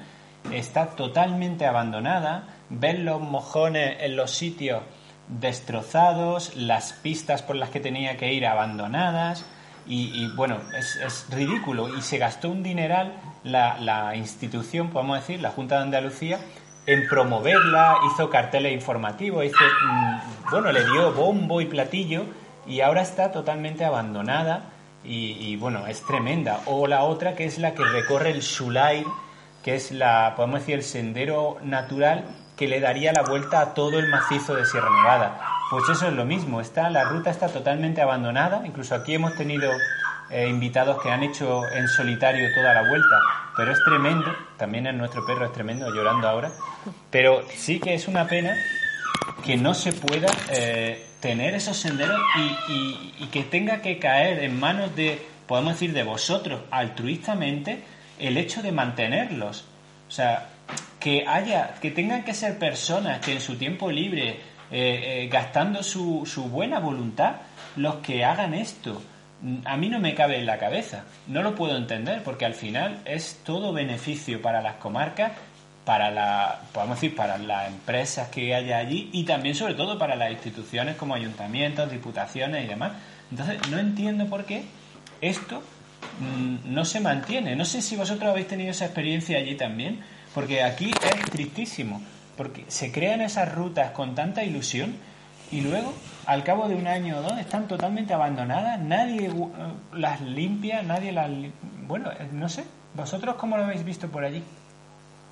está totalmente abandonada, ves los mojones en los sitios destrozados, las pistas por las que tenía que ir abandonadas, y, bueno, es, ridículo. Y se gastó un dineral la, institución, podemos decir, la Junta de Andalucía, en promoverla, hizo carteles informativos, hizo, mm, bueno, le dio bombo y platillo y ahora está totalmente abandonada y, bueno, es tremenda. O la otra que es la que recorre el Sulair, que es la, podemos decir, el sendero natural que le daría la vuelta a todo el macizo de Sierra Nevada. Pues eso es lo mismo, está, la ruta está totalmente abandonada, incluso aquí hemos tenido eh, invitados que han hecho en solitario toda la vuelta, pero es tremendo, también es nuestro perro es tremendo, llorando ahora, pero sí que es una pena que no se pueda eh, tener esos senderos y, y, y que tenga que caer en manos de, podemos decir, de vosotros altruistamente el hecho de mantenerlos. O sea, que haya, que tengan que ser personas que en su tiempo libre, eh, eh, gastando su, su buena voluntad, los que hagan esto. A mí no me cabe en la cabeza, no lo puedo entender, porque al final es todo beneficio para las comarcas, para la, podemos decir, para las empresas que haya allí y también sobre todo para las instituciones como ayuntamientos, diputaciones y demás. Entonces, no entiendo por qué esto no se mantiene. No sé si vosotros habéis tenido esa experiencia allí también, porque aquí es tristísimo, porque se crean esas rutas con tanta ilusión y luego, al cabo de un año o dos, están totalmente abandonadas, nadie eh, las limpia, nadie las... li- Bueno, eh, no sé, ¿vosotros cómo lo habéis visto por allí?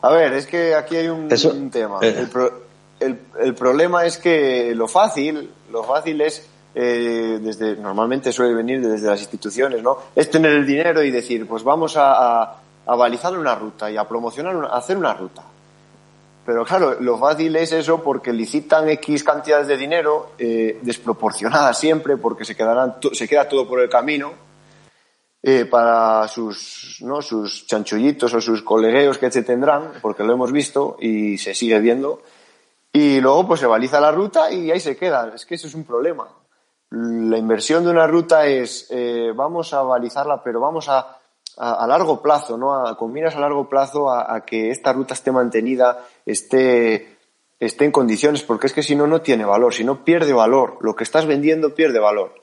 A ver, es que aquí hay un, Eso- un tema. eh. El, pro- el- el problema es que lo fácil, lo fácil es, eh, desde, normalmente suele venir desde las instituciones, ¿no? Es tener el dinero y decir, pues vamos a, a, balizar una ruta y a promocionar, una- a hacer una ruta. Pero claro, lo fácil es eso porque licitan X cantidades de dinero eh, desproporcionadas siempre porque se, quedarán se queda todo por el camino eh, para sus, ¿no? sus chanchullitos o sus colegueos que se tendrán, porque lo hemos visto y se sigue viendo. Y luego pues se baliza la ruta y ahí se queda. Es que eso es un problema. La inversión de una ruta es, eh, vamos a balizarla, pero vamos a, a, largo plazo, ¿no? A, con miras a largo plazo a, que esta ruta esté mantenida, esté, esté en condiciones, porque es que si no, no tiene valor, si no pierde valor, lo que estás vendiendo pierde valor.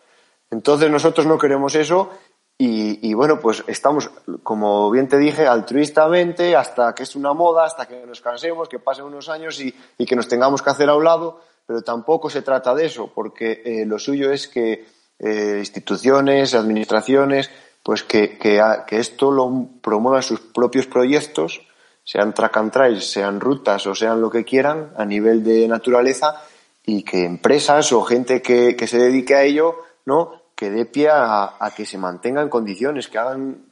Entonces nosotros no queremos eso y, y, bueno, pues estamos, como bien te dije, altruistamente hasta que es una moda, hasta que nos cansemos, que pasen unos años y, y que nos tengamos que hacer a un lado, pero tampoco se trata de eso, porque eh, lo suyo es que eh, instituciones, administraciones, pues que, que, esto lo promuevan sus propios proyectos, sean track and trails, sean rutas o sean lo que quieran a nivel de naturaleza y que empresas o gente que, que se dedique a ello, ¿no? Que dé pie a, que se mantenga en condiciones, que hagan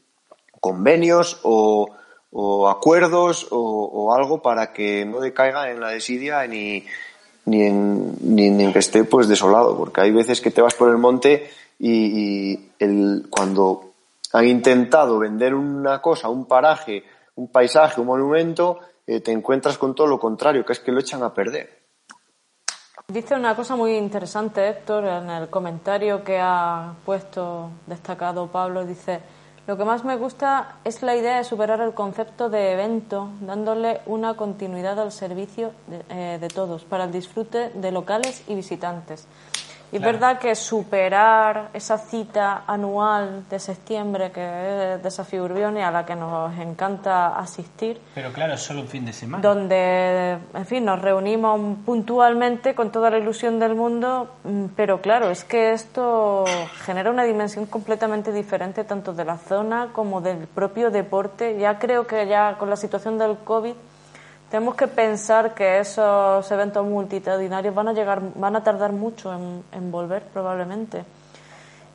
convenios o, o acuerdos o, o algo para que no decaiga en la desidia ni, ni, en, ni en que esté pues desolado, porque hay veces que te vas por el monte y, el, cuando han intentado vender una cosa, un paraje, un paisaje, un monumento, eh, te encuentras con todo lo contrario, que es que lo echan a perder. Dice una cosa muy interesante, Héctor, en el comentario que ha puesto destacado Pablo. Dice, lo que más me gusta es la idea de superar el concepto de evento, dándole una continuidad al servicio de, eh, todos, para el disfrute de locales y visitantes. Y es verdad que superar esa cita anual de septiembre, que es Desafío Urbione, a la que nos encanta asistir. Pero claro, es solo un fin de semana. Donde, en fin, nos reunimos puntualmente con toda la ilusión del mundo, mm, pero claro, es que esto genera una dimensión completamente diferente tanto de la zona como del propio deporte. Ya creo que ya con la situación del COVID tenemos que pensar que esos eventos multitudinarios van a llegar, van a tardar mucho en, volver probablemente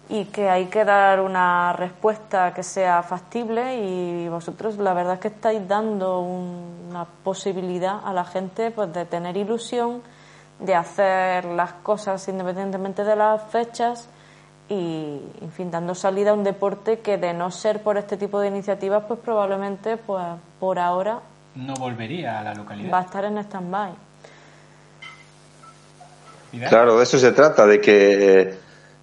y que hay que dar una respuesta que sea factible y vosotros la verdad es que estáis dando una posibilidad a la gente pues de tener ilusión de hacer las cosas independientemente de las fechas y en fin dando salida a un deporte que de no ser por este tipo de iniciativas pues probablemente pues por ahora no volvería a la localidad. Va a estar en stand-by. Claro, de eso se trata, de que,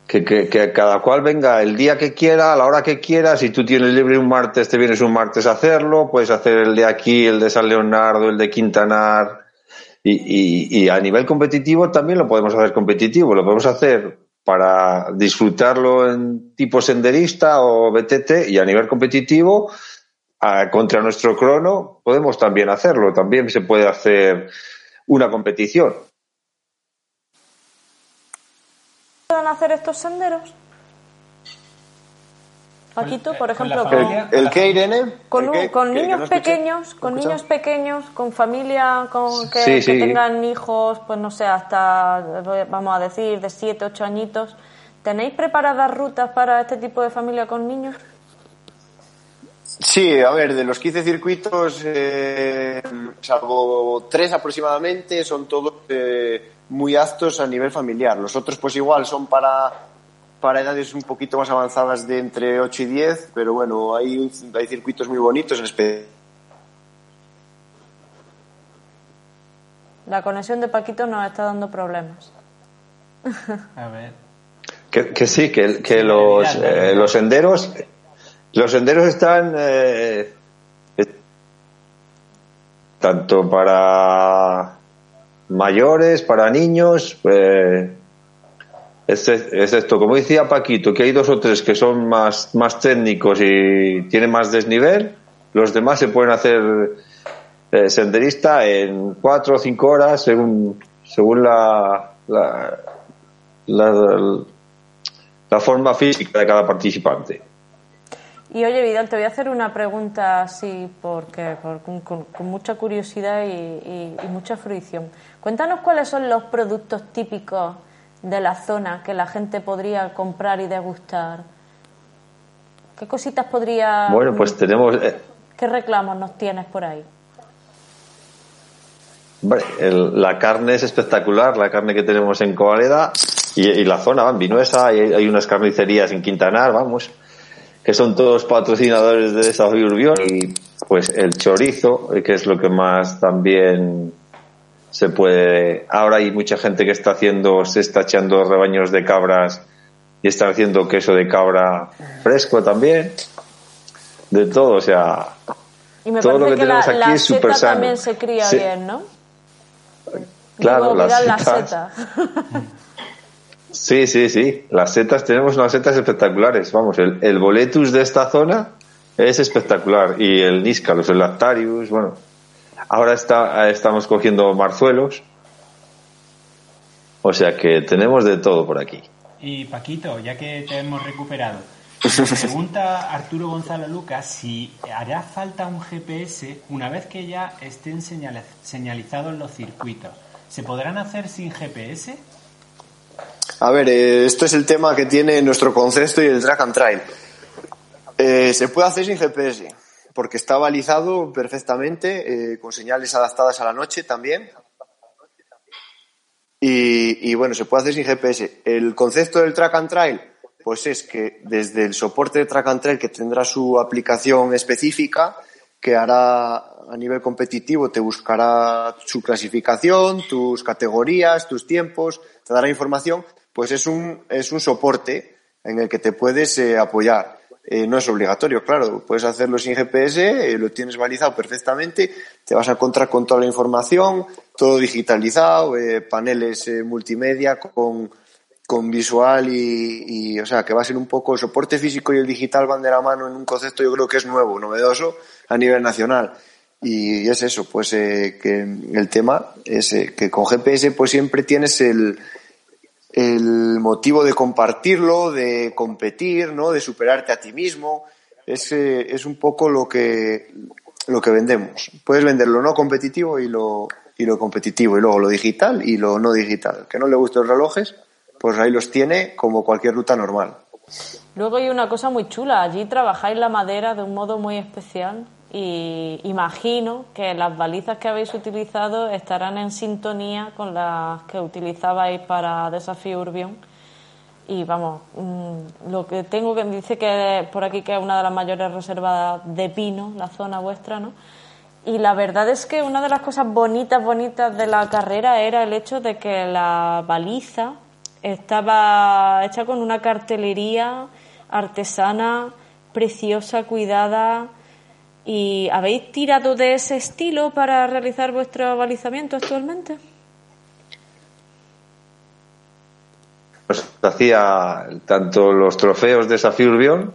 que, cada cual venga el día que quiera, a la hora que quiera. Si tú tienes libre un martes, te vienes un martes a hacerlo. Puedes hacer el de aquí, el de San Leonardo, el de Quintanar. Y, y a nivel competitivo también lo podemos hacer competitivo. Lo podemos hacer para disfrutarlo en tipo senderista o BTT y a nivel competitivo contra nuestro crono, podemos también hacerlo. También se puede hacer una competición. ¿Pueden hacer estos senderos? Paquito, por ejemplo, ¿El, qué, Irene? Con, con niños pequeños, con niños pequeños, con familia, con que, tengan hijos, pues no sé, hasta, vamos a decir, de 7, 8 añitos. ¿Tenéis preparadas rutas para este tipo de familia con niños? Sí, a ver, de los 15 circuitos, eh, salvo tres aproximadamente, son todos eh, muy aptos a nivel familiar. Los otros, pues igual, son para, para edades un poquito más avanzadas de entre 8 y 10, pero bueno, hay, hay circuitos muy bonitos en especial. La conexión de Paquito nos está dando problemas. A ver. Que, sí, que, que los, eh, los senderos los senderos están eh, tanto para mayores, para niños, eh, excepto, como decía Paquito, que hay dos o tres que son más, más técnicos y tienen más desnivel, los demás se pueden hacer eh, senderista en cuatro o cinco horas según, según la, la, la forma física de cada participante. Y oye, Vidal, te voy a hacer una pregunta así porque, con, mucha curiosidad y, mucha fruición. Cuéntanos cuáles son los productos típicos de la zona que la gente podría comprar y degustar. ¿Qué cositas podría... Bueno, pues tenemos... Eh, ¿Qué reclamos nos tienes por ahí? la carne es espectacular, la carne que tenemos en Covaleda y, la zona, en Vinuesa, hay, hay unas carnicerías en Quintanar, vamos que son todos patrocinadores de Desafío Urbión y pues el chorizo, que es lo que más también se puede. Ahora hay mucha gente que está haciendo, se está echando rebaños de cabras y está haciendo queso de cabra fresco también. De todo, o sea. Y me todo lo que, tenemos aquí es súper sano. también se cría bien, ¿no? Claro, la seta. Sí, sí, sí. Las setas, tenemos unas setas espectaculares. Vamos, el, el boletus de esta zona es espectacular. Y el níscalos, el lactarius, bueno. Ahora está, estamos cogiendo marzuelos. O sea que tenemos de todo por aquí. Y Paquito, ya que te hemos recuperado, pregunta Arturo Gonzalo Lucas si hará falta un GPS una vez que ya estén señalizados los circuitos. ¿Se podrán hacer sin GPS? A ver, eh, esto es el tema que tiene nuestro concepto y el track and trail. Eh, se puede hacer sin GPS, porque está balizado perfectamente, eh, con señales adaptadas a la noche también. Y, y, bueno, se puede hacer sin GPS. El concepto del track and trail, pues es que desde el soporte de track and trail, que tendrá su aplicación específica, que hará a nivel competitivo, te buscará su clasificación, tus categorías, tus tiempos, te dará información pues es un, es un soporte en el que te puedes eh, apoyar. Eh, no es obligatorio, claro, puedes hacerlo sin GPS, eh, lo tienes balizado perfectamente, te vas a encontrar con toda la información, todo digitalizado, paneles multimedia con, con visual y, y, o sea, que va a ser un poco el soporte físico y el digital van de la mano en un concepto yo creo que es nuevo, novedoso a nivel nacional. Y es eso, pues que el tema es que con GPS pues siempre tienes el, el motivo de compartirlo, de competir, ¿no? De superarte a ti mismo. Es, eh, es un poco lo que, lo que vendemos. Puedes vender lo no competitivo y lo, y lo competitivo, y luego lo digital y lo no digital. Que no le gusten los relojes, pues ahí los tiene como cualquier ruta normal. Luego hay una cosa muy chula, allí trabajáis la madera de un modo muy especial y imagino que las balizas que habéis utilizado estarán en sintonía con las que utilizabais para Desafío Urbión. Y vamos, mm, lo que tengo que dice que por aquí que es una de las mayores reservas de pino, la zona vuestra, ¿no? Y la verdad es que una de las cosas bonitas, bonitas de la carrera era el hecho de que la baliza estaba hecha con una cartelería artesana, preciosa, cuidada. ¿Y habéis tirado de ese estilo para realizar vuestro balizamiento actualmente? Pues hacía tanto los trofeos de Desafío Urbión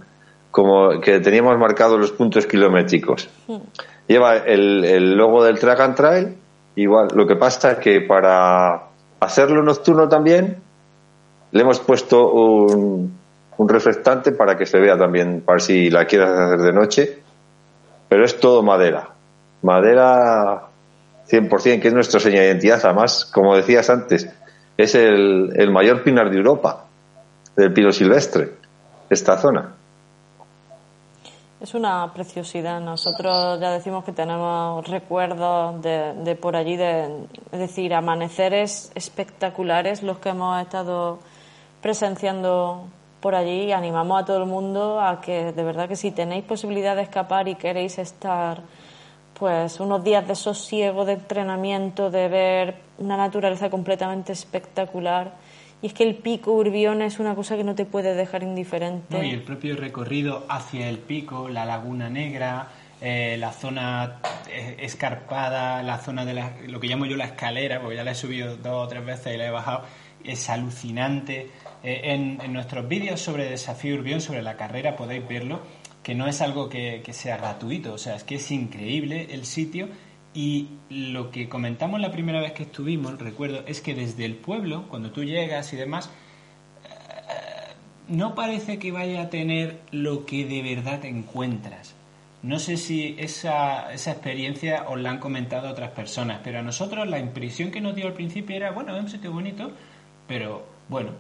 como que teníamos marcados los puntos kilométricos. Hmm. Lleva el, el, logo del Track and Trail, igual. Lo que pasa es que para hacerlo nocturno también, le hemos puesto un, un reflectante para que se vea también, para si la quieres hacer de noche. Pero es todo madera. Madera 100%, que es nuestra señal de identidad. Además, como decías antes, es el, el mayor pinar de Europa, del pino silvestre, esta zona. Es una preciosidad. Nosotros ya decimos que tenemos recuerdos de, de por allí, de, es decir, amaneceres espectaculares los que hemos estado presenciando por allí animamos a todo el mundo a que de verdad que si tenéis posibilidad de escapar y queréis estar pues unos días de sosiego, de entrenamiento, de ver una naturaleza completamente espectacular. Y es que el pico Urbión es una cosa que no te puede dejar indiferente. y el propio recorrido hacia el pico, la laguna negra, eh, la zona eh, escarpada, la zona de la, lo que llamo yo la escalera, porque ya la he subido dos o tres veces y la he bajado, es alucinante. Eh, en, nuestros vídeos sobre Desafío Urbión, sobre la carrera, podéis verlo, que no es algo que, sea gratuito, o sea, es que es increíble el sitio y lo que comentamos la primera vez que estuvimos, recuerdo, es que desde el pueblo, cuando tú llegas y demás, eh, no parece que vaya a tener lo que de verdad encuentras. No sé si esa, esa experiencia os la han comentado otras personas, pero a nosotros la impresión que nos dio al principio era, bueno, es un sitio bonito, pero bueno,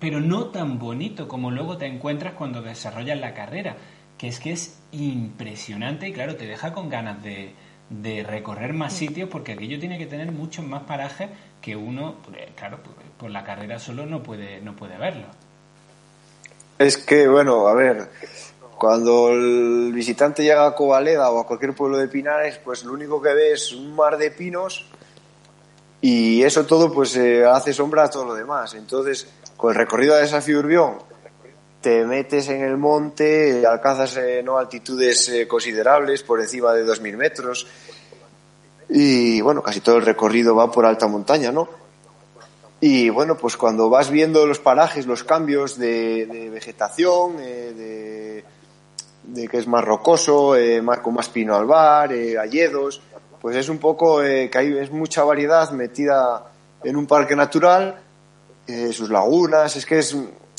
pero no tan bonito como luego te encuentras cuando desarrollas la carrera, que es que es impresionante y claro, te deja con ganas de, recorrer más sitios porque aquello tiene que tener muchos más parajes que uno, claro, por la carrera solo no puede, no puede verlo. Es que, bueno, a ver, cuando el visitante llega a Covaleda o a cualquier pueblo de Pinares, pues lo único que ve es un mar de pinos y eso todo pues eh, hace sombra a todo lo demás. Entonces, con el recorrido de Desafío Urbión, te metes en el monte, alcanzas eh, ¿no? altitudes eh, considerables, por encima de 2.000 metros, y bueno, casi todo el recorrido va por alta montaña, ¿no? Y bueno, pues cuando vas viendo los parajes, los cambios de, vegetación, de, de, que es más rocoso, más, con más pino albar, hayedos, pues es un poco eh, que hay es mucha variedad metida en un parque natural, eh, sus lagunas, es que es,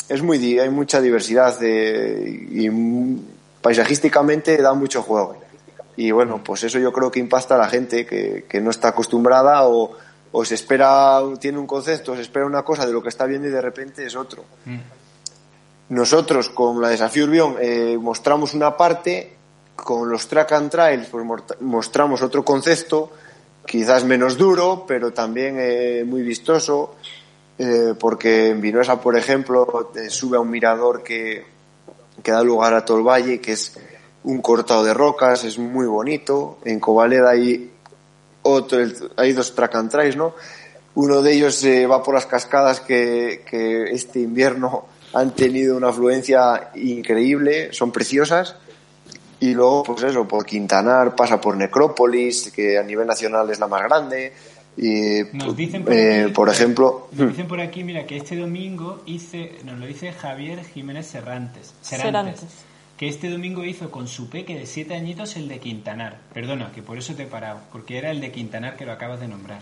es muy hay mucha diversidad y paisajísticamente da mucho juego. Y bueno, pues eso yo creo que impacta a la gente que, que no está acostumbrada o, o, se espera, tiene un concepto, se espera una cosa de lo que está viendo y de repente es otro. Mm. Nosotros con la Desafío Urbión eh, mostramos una parte con los track and trails pues mostramos otro concepto, quizás menos duro, pero también eh, muy vistoso, eh, porque en Vinoesa, por ejemplo, sube a un mirador que, que da lugar a todo el valle, que es un cortado de rocas, es muy bonito. En Covaleda hay otro, hay dos track and trails, ¿no? Uno de ellos eh, va por las cascadas que este invierno han tenido una afluencia increíble, son preciosas y luego, pues eso, por Quintanar pasa por Necrópolis, que a nivel nacional es la más grande. Y, Nos dicen por, eh, aquí, por ejemplo, nos dicen por aquí, mira, que este domingo hice, nos lo dice Javier Jiménez Serrantes, Serantes, Serantes. que este domingo hizo con su peque de siete añitos el de Quintanar. Perdona, que por eso te he parado, porque era el de Quintanar que lo acabas de nombrar.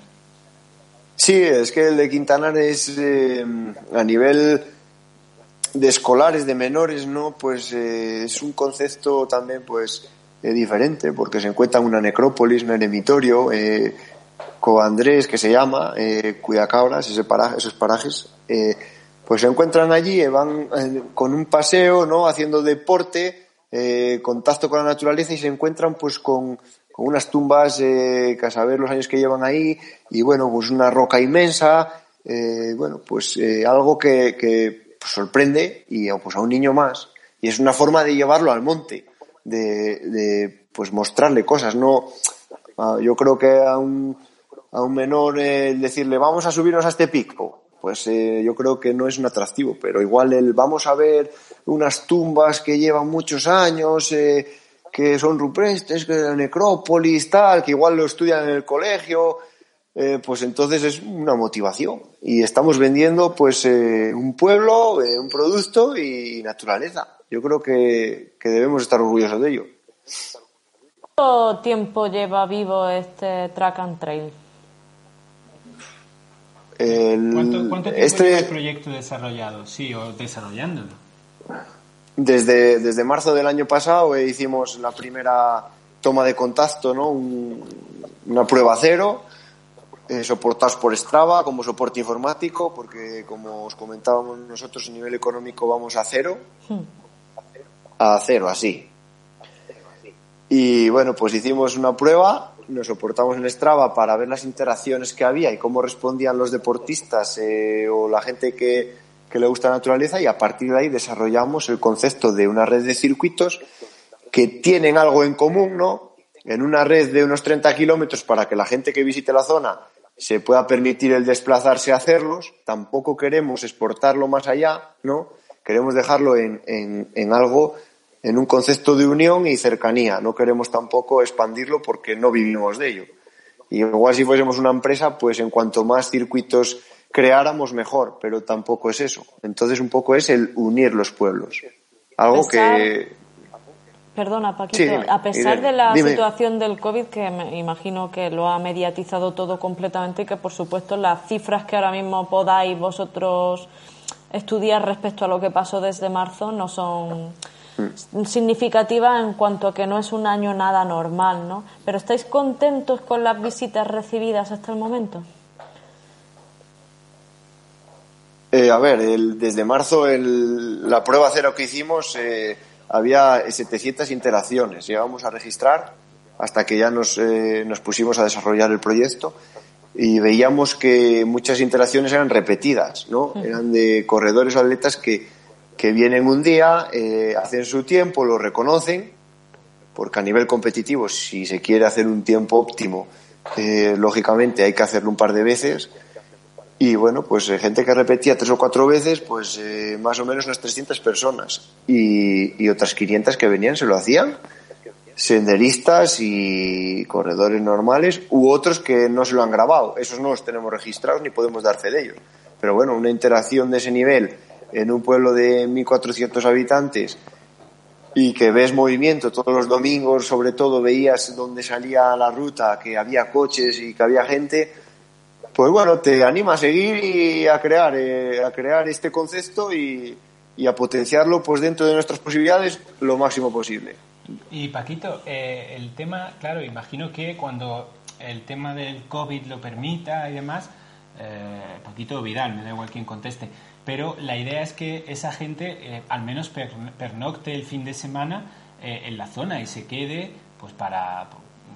Sí, es que el de Quintanar es eh, a nivel de escolares, de menores, ¿no? Pues eh, es un concepto también, pues, eh, diferente, porque se encuentra en una necrópolis, un eremitorio, eh, Coandrés, que se llama, eh, Cuyacabras, ese paraje, esos parajes, eh, pues se encuentran allí, eh, van con un paseo, ¿no? Haciendo deporte, contacto con la naturaleza y se encuentran, pues, con, con unas tumbas, que a saber los años que llevan ahí, y bueno, pues una roca inmensa, bueno, pues algo que, que pues, sorprende y pues a un niño más. Y es una forma de llevarlo al monte, de, de pues mostrarle cosas, no, ah, yo creo que a un, a un menor eh, decirle vamos a subirnos a este pico, pues eh, yo creo que no es un atractivo, pero igual el vamos a ver unas tumbas que llevan muchos años, eh, que son rupestres, que la necrópolis, tal, que igual lo estudian en el colegio, eh, pues entonces es una motivación. Y estamos vendiendo pues eh, un pueblo, eh, un producto y naturaleza. Yo creo que, que debemos estar orgullosos de ello. ¿Cuánto tiempo lleva vivo este track and trail? El- ¿Cuánto, cuánto tiempo este, lleva el proyecto desarrollado? Sí, o desarrollándolo. Desde, desde marzo del año pasado eh, hicimos la primera toma de contacto, ¿no? Un- una prueba cero, eh, soportados por Strava como soporte informático, porque como os comentábamos nosotros a nivel económico vamos a cero, a cero, así. Y bueno, pues hicimos una prueba, nos soportamos en Strava para ver las interacciones que había y cómo respondían los deportistas eh, o la gente que, que le gusta la naturaleza y a partir de ahí desarrollamos el concepto de una red de circuitos que tienen algo en común, ¿no? En una red de unos 30 kilómetros para que la gente que visite la zona se pueda permitir el desplazarse a hacerlos. Tampoco queremos exportarlo más allá, ¿no? Queremos dejarlo en, en, en algo, en un concepto de unión y cercanía. No queremos tampoco expandirlo porque no vivimos de ello. Y igual si fuésemos una empresa, pues en cuanto más circuitos creáramos, mejor, pero tampoco es eso. Entonces un poco es el unir los pueblos. Algo que Perdona, Paquito, Sí, dime, a pesar dime, de la dime. situación del COVID, que me imagino que lo ha mediatizado todo completamente y que, por supuesto, las cifras que ahora mismo podáis vosotros estudiar respecto a lo que pasó desde marzo no son Mm. significativas en cuanto a que no es un año nada normal, ¿no? Pero ¿estáis contentos con las visitas recibidas hasta el momento? Eh, a ver, el- desde marzo el- la prueba cero que hicimos eh, había 700 interacciones. Llegamos a registrar hasta que ya nos, eh, nos pusimos a desarrollar el proyecto y veíamos que muchas interacciones eran repetidas, ¿no? Eran de corredores o atletas que, que vienen un día, eh, hacen su tiempo, lo reconocen, porque a nivel competitivo, si se quiere hacer un tiempo óptimo, eh, lógicamente hay que hacerlo un par de veces. Y bueno, pues eh, gente que repetía tres o cuatro veces, pues eh, más o menos unas 300 personas. Y, otras 500 que venían se lo hacían. Senderistas y corredores normales, u otros que no se lo han grabado. Esos no los tenemos registrados ni podemos dar fe de ellos. Pero bueno, una interacción de ese nivel en un pueblo de 1.400 habitantes y que ves movimiento todos los domingos, sobre todo veías donde salía la ruta, que había coches y que había gente, pues bueno, te anima a seguir y a crear, eh, a crear este concepto y, y a potenciarlo pues dentro de nuestras posibilidades lo máximo posible. Y Paquito, eh, el tema, claro, imagino que cuando el tema del COVID lo permita y demás, eh, Paquito Vidal, me da igual quien conteste, pero la idea es que esa gente eh, al menos per- pernocte el fin de semana eh, en la zona y se quede pues para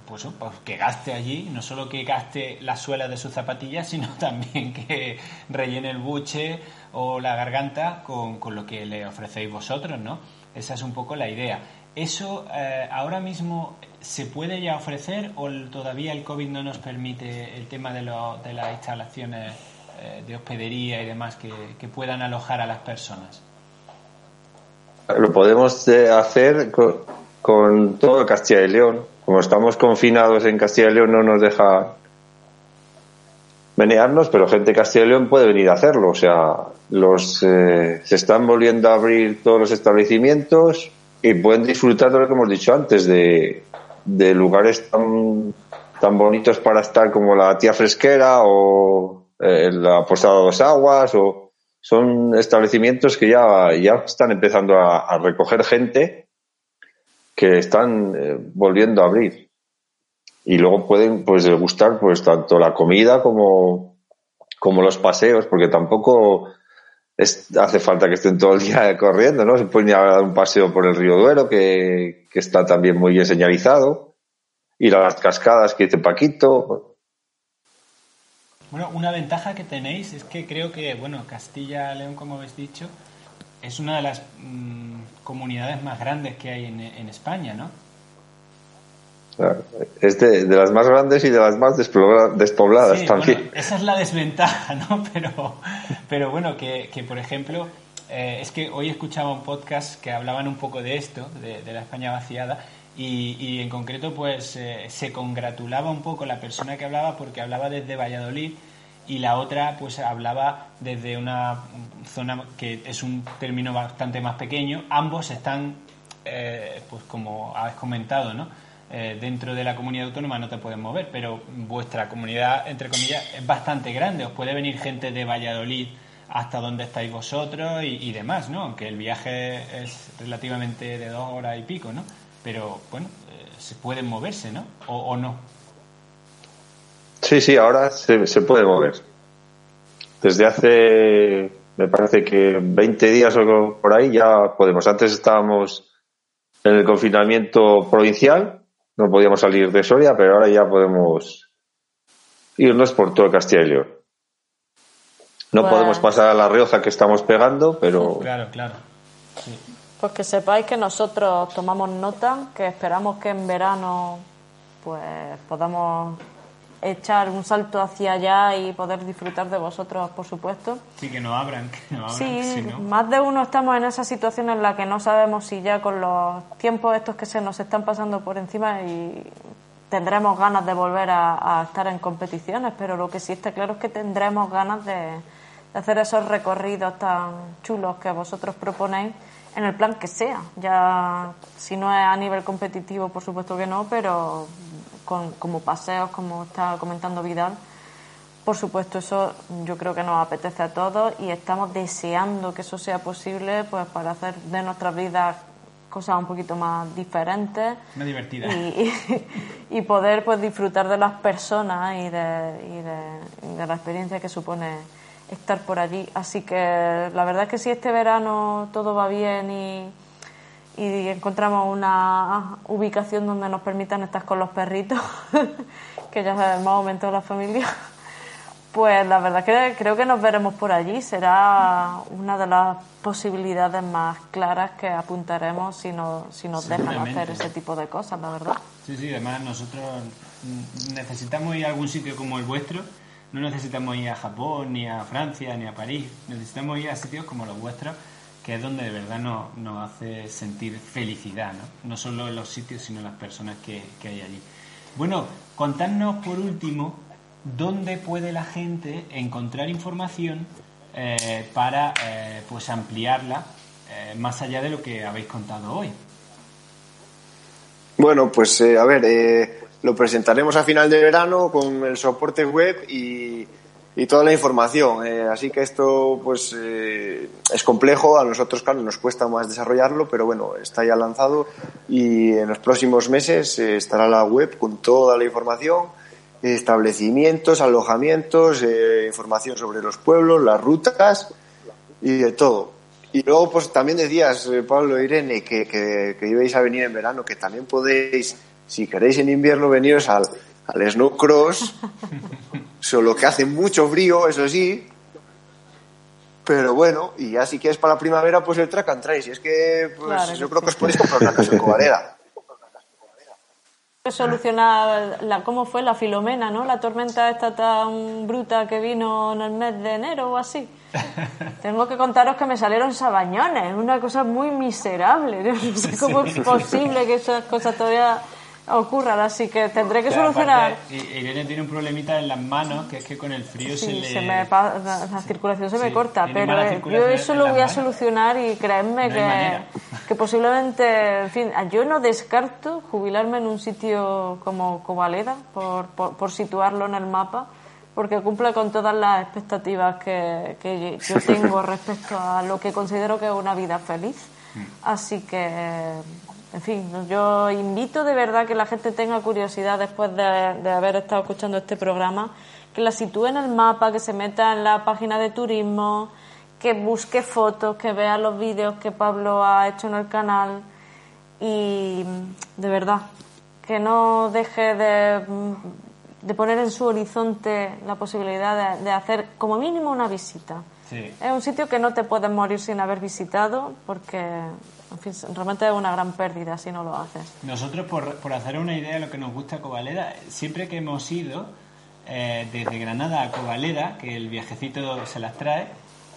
pues, pues, que gaste allí, no solo que gaste la suela de sus zapatillas, sino también que rellene el buche o la garganta con, lo que le ofrecéis vosotros, ¿no? Esa es un poco la idea. ¿Eso eh, ahora mismo se puede ya ofrecer o todavía el COVID no nos permite el tema de, lo- de las instalaciones eh, de hospedería y demás que, puedan alojar a las personas? Lo podemos eh, hacer con todo Castilla y León. Como estamos confinados en Castilla y León, no nos deja menearnos, pero gente de Castilla y León puede venir a hacerlo. O sea, los eh, se están volviendo a abrir todos los establecimientos y pueden disfrutar de lo que hemos dicho antes, de, de lugares tan, tan bonitos para estar como la tía fresquera o eh, la posada de dos aguas o son establecimientos que ya, ya están empezando a, recoger gente que están eh, volviendo a abrir y luego pueden pues gustar pues tanto la comida como como los paseos porque tampoco hace falta que estén todo el día corriendo, ¿no? Se pueden ir a dar un paseo por el río Duero, que, que está también muy bien señalizado, ir a las cascadas que dice Paquito. Bueno, una ventaja que tenéis es que creo que, bueno, Castilla-León, como habéis dicho, es una de las mm, comunidades más grandes que hay en, en España, ¿no? Es de, las más grandes y de las más despobladas también. esa es la desventaja, ¿no? Pero, pero bueno, que, que por ejemplo, eh, es que hoy escuchaba un podcast que hablaban un poco de esto, de, la España vaciada, y, y en concreto, pues eh, se congratulaba un poco la persona que hablaba porque hablaba desde Valladolid y la otra, pues hablaba desde una zona que es un término bastante más pequeño. Ambos están, eh, pues como habéis comentado, ¿no? Eh, dentro de la comunidad autónoma no te puedes mover, pero vuestra comunidad, entre comillas, es bastante grande. Os puede venir gente de Valladolid hasta donde estáis vosotros y, demás, ¿no? Aunque el viaje es relativamente de dos horas y pico, ¿no? Pero, bueno, eh, se pueden moverse, ¿no? O, no. Sí, sí, ahora se, se puede mover. Desde hace, me parece que 20 días o por ahí ya podemos. Antes estábamos en el confinamiento provincial no podíamos salir de Soria, pero ahora ya podemos irnos por todo Castilla y León. No pues podemos pasar a La Rioja que estamos pegando, pero... Claro, claro. Pues que sepáis que nosotros tomamos nota, que esperamos que en verano pues podamos echar un salto hacia allá y poder disfrutar de vosotros, por supuesto. Sí, que nos abran. sí, más de uno estamos en esa situación en la que no sabemos si ya con los tiempos estos que se nos están pasando por encima y tendremos ganas de volver a, estar en competiciones, pero lo que sí está claro es que tendremos ganas de, de hacer esos recorridos tan chulos que vosotros proponéis en el plan que sea. Ya, si no es a nivel competitivo, por supuesto que no, pero como paseos, como está comentando Vidal. Por supuesto, eso yo creo que nos apetece a todos y estamos deseando que eso sea posible pues para hacer de nuestras vidas cosas un poquito más diferentes. Más divertidas. Y, poder pues disfrutar de las personas y de, y de, la experiencia que supone estar por allí. Así que la verdad es que si este verano todo va bien y y encontramos una ubicación donde nos permitan estar con los perritos, que ya sabemos aumentó la familia, pues la verdad que creo que nos veremos por allí. Será una de las posibilidades más claras que apuntaremos si, no, si nos dejan hacer ese tipo de cosas, la verdad. Sí, sí, además nosotros necesitamos ir a algún sitio como el vuestro. No necesitamos ir a Japón, ni a Francia, ni a París. Necesitamos ir a sitios como los vuestros que es donde de verdad nos, hace sentir felicidad, ¿no? no solo los sitios, sino las personas que, hay allí. Bueno, contadnos por último dónde puede la gente encontrar información eh, para eh, pues ampliarla eh, más allá de lo que habéis contado hoy. Bueno, pues a ver, lo presentaremos a final de verano con el soporte web y y toda la información. Eh, así que esto pues eh, es complejo, a nosotros claro nos cuesta más desarrollarlo, pero bueno, está ya lanzado y en los próximos meses eh, estará la web con toda la información, establecimientos, alojamientos, información sobre los pueblos, las rutas y de todo. Y luego pues también decías, Pablo e Irene, que, que, que ibais a venir en verano, que también podéis, si queréis en invierno, veniros al, al Snow Cross solo que hace mucho frío, eso sí. Pero bueno, y ya si quieres para la primavera, pues el track and trace. Y es que pues, yo creo que os podéis comprar una casa en Covareda. solucionar la, cómo fue la filomena, ¿no? La tormenta esta tan bruta que vino en el mes de enero o así. Tengo que contaros que me salieron sabañones, una cosa muy miserable. No sé cómo es posible que esas cosas todavía ocurran, así que tendré que solucionar. Irene tiene un problemita en las manos, que es que con el frío se le... la, circulación se me corta, pero eh, yo eso lo voy a solucionar y créanme que, que, posiblemente, en fin, yo no descarto jubilarme en un sitio como Covaleda, por, por, por situarlo en el mapa, porque cumple con todas las expectativas que, que yo tengo respecto a lo que considero que es una vida feliz. Así que en fin, yo invito de verdad que la gente tenga curiosidad después de, haber estado escuchando este programa, que la sitúe en el mapa, que se meta en la página de turismo, que busque fotos, que vea los vídeos que Pablo ha hecho en el canal y de verdad, que no deje de, poner en su horizonte la posibilidad de, hacer como mínimo una visita. Es un sitio que no te puedes morir sin haber visitado porque en fin, realmente es una gran pérdida si no lo haces. Nosotros, por, por hacer una idea de lo que nos gusta Covaleda, siempre que hemos ido eh, desde Granada a Covaleda, que el viajecito se las trae,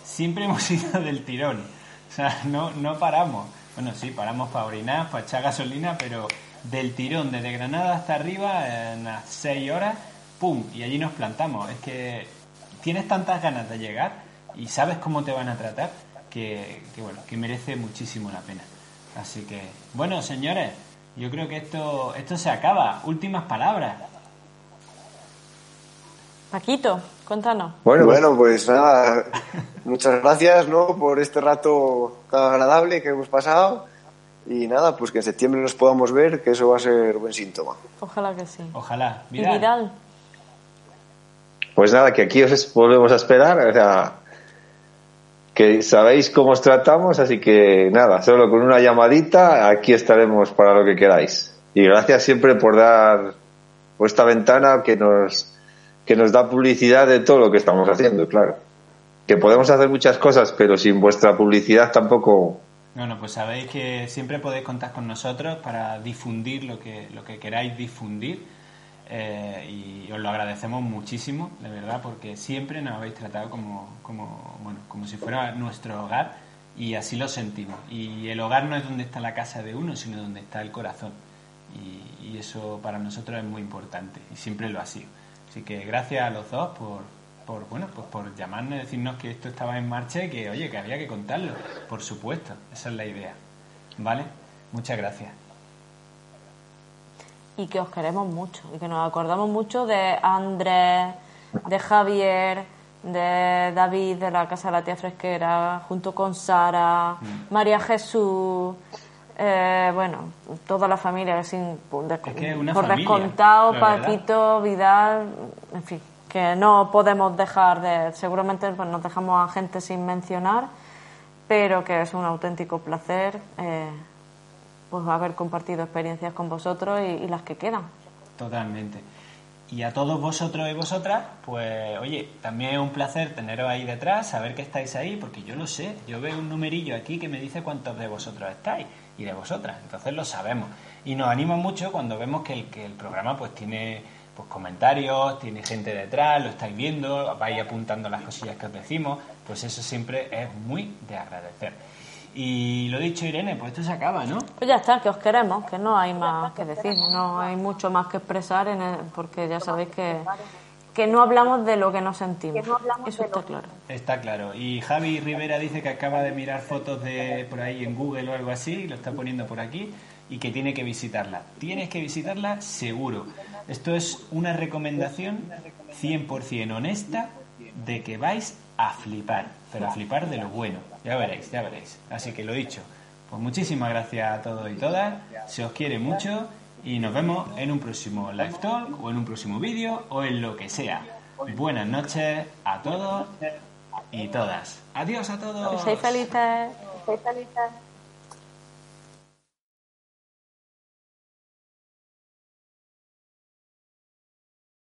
siempre hemos ido del tirón. O sea, no, no paramos. Bueno, sí, paramos para orinar, para echar gasolina, pero del tirón, desde Granada hasta arriba, en las seis horas, ¡pum! Y allí nos plantamos. Es que tienes tantas ganas de llegar y sabes cómo te van a tratar que, bueno, que merece muchísimo la pena. Así que, bueno, señores, yo creo que esto, esto se acaba. Últimas palabras. Paquito, cuéntanos. Bueno, bueno, pues nada, muchas gracias, ¿no? Por este rato tan agradable que hemos pasado. Y nada, pues que en septiembre nos podamos ver, que eso va a ser buen síntoma. Ojalá que sí. Ojalá. Vidal. Pues nada, que aquí os volvemos a esperar. O sea, sabéis cómo os tratamos, así que nada, solo con una llamadita aquí estaremos para lo que queráis. Y gracias siempre por dar esta ventana que nos, que nos da publicidad de todo lo que estamos haciendo, claro. Que podemos hacer muchas cosas, pero sin vuestra publicidad tampoco. Bueno, pues sabéis que siempre podéis contar con nosotros para difundir lo que, lo que queráis difundir eh, y os lo agradecemos muchísimo, de verdad, porque siempre nos habéis tratado como, como, bueno, como si fuera nuestro hogar y así lo sentimos. Y el hogar no es donde está la casa de uno, sino donde está el corazón. Y, eso para nosotros es muy importante y siempre lo ha sido. Así que gracias a los dos por, por, bueno, pues por llamarnos y decirnos que esto estaba en marcha y que, oye, que había que contarlo. Por supuesto, esa es la idea. ¿Vale? Muchas gracias y que os queremos mucho y que nos acordamos mucho de Andrés, de Javier, de David de la Casa de la Tía Fresquera, junto con Sara, mm. María Jesús, eh, bueno, toda la familia, sin, por descontado, Paquito, Vidal, en fin, que no podemos dejar de, seguramente pues, nos dejamos a gente sin mencionar, pero que es un auténtico placer. Eh, pues haber compartido experiencias con vosotros y, las que quedan. Totalmente. Y a todos vosotros y vosotras, pues oye, también es un placer teneros ahí detrás, saber que estáis ahí, porque yo lo sé, yo veo un numerillo aquí que me dice cuántos de vosotros estáis y de vosotras, entonces lo sabemos. Y nos anima mucho cuando vemos que el, que el programa pues tiene pues comentarios, tiene gente detrás, lo estáis viendo, vais apuntando las cosillas que os decimos, pues eso siempre es muy de agradecer. Y lo dicho, Irene, pues esto se acaba, ¿no? Pues ya está, que os queremos, que no hay más que decir, no hay mucho más que expresar, en porque ya sabéis que, que no hablamos de lo que no sentimos. Eso está claro. Está claro. Y Javi Rivera dice que acaba de mirar fotos de por ahí en Google o algo así, lo está poniendo por aquí, y que tiene que visitarla. Tienes que visitarla seguro. Esto es una recomendación 100% honesta de que vais a flipar, pero a flipar de lo bueno. Ya veréis, ya veréis. Así que lo dicho, pues muchísimas gracias a todos y todas, se os quiere mucho y nos vemos en un próximo live talk o en un próximo vídeo o en lo que sea. Buenas noches a todos y todas. Adiós a todos. felices. felices.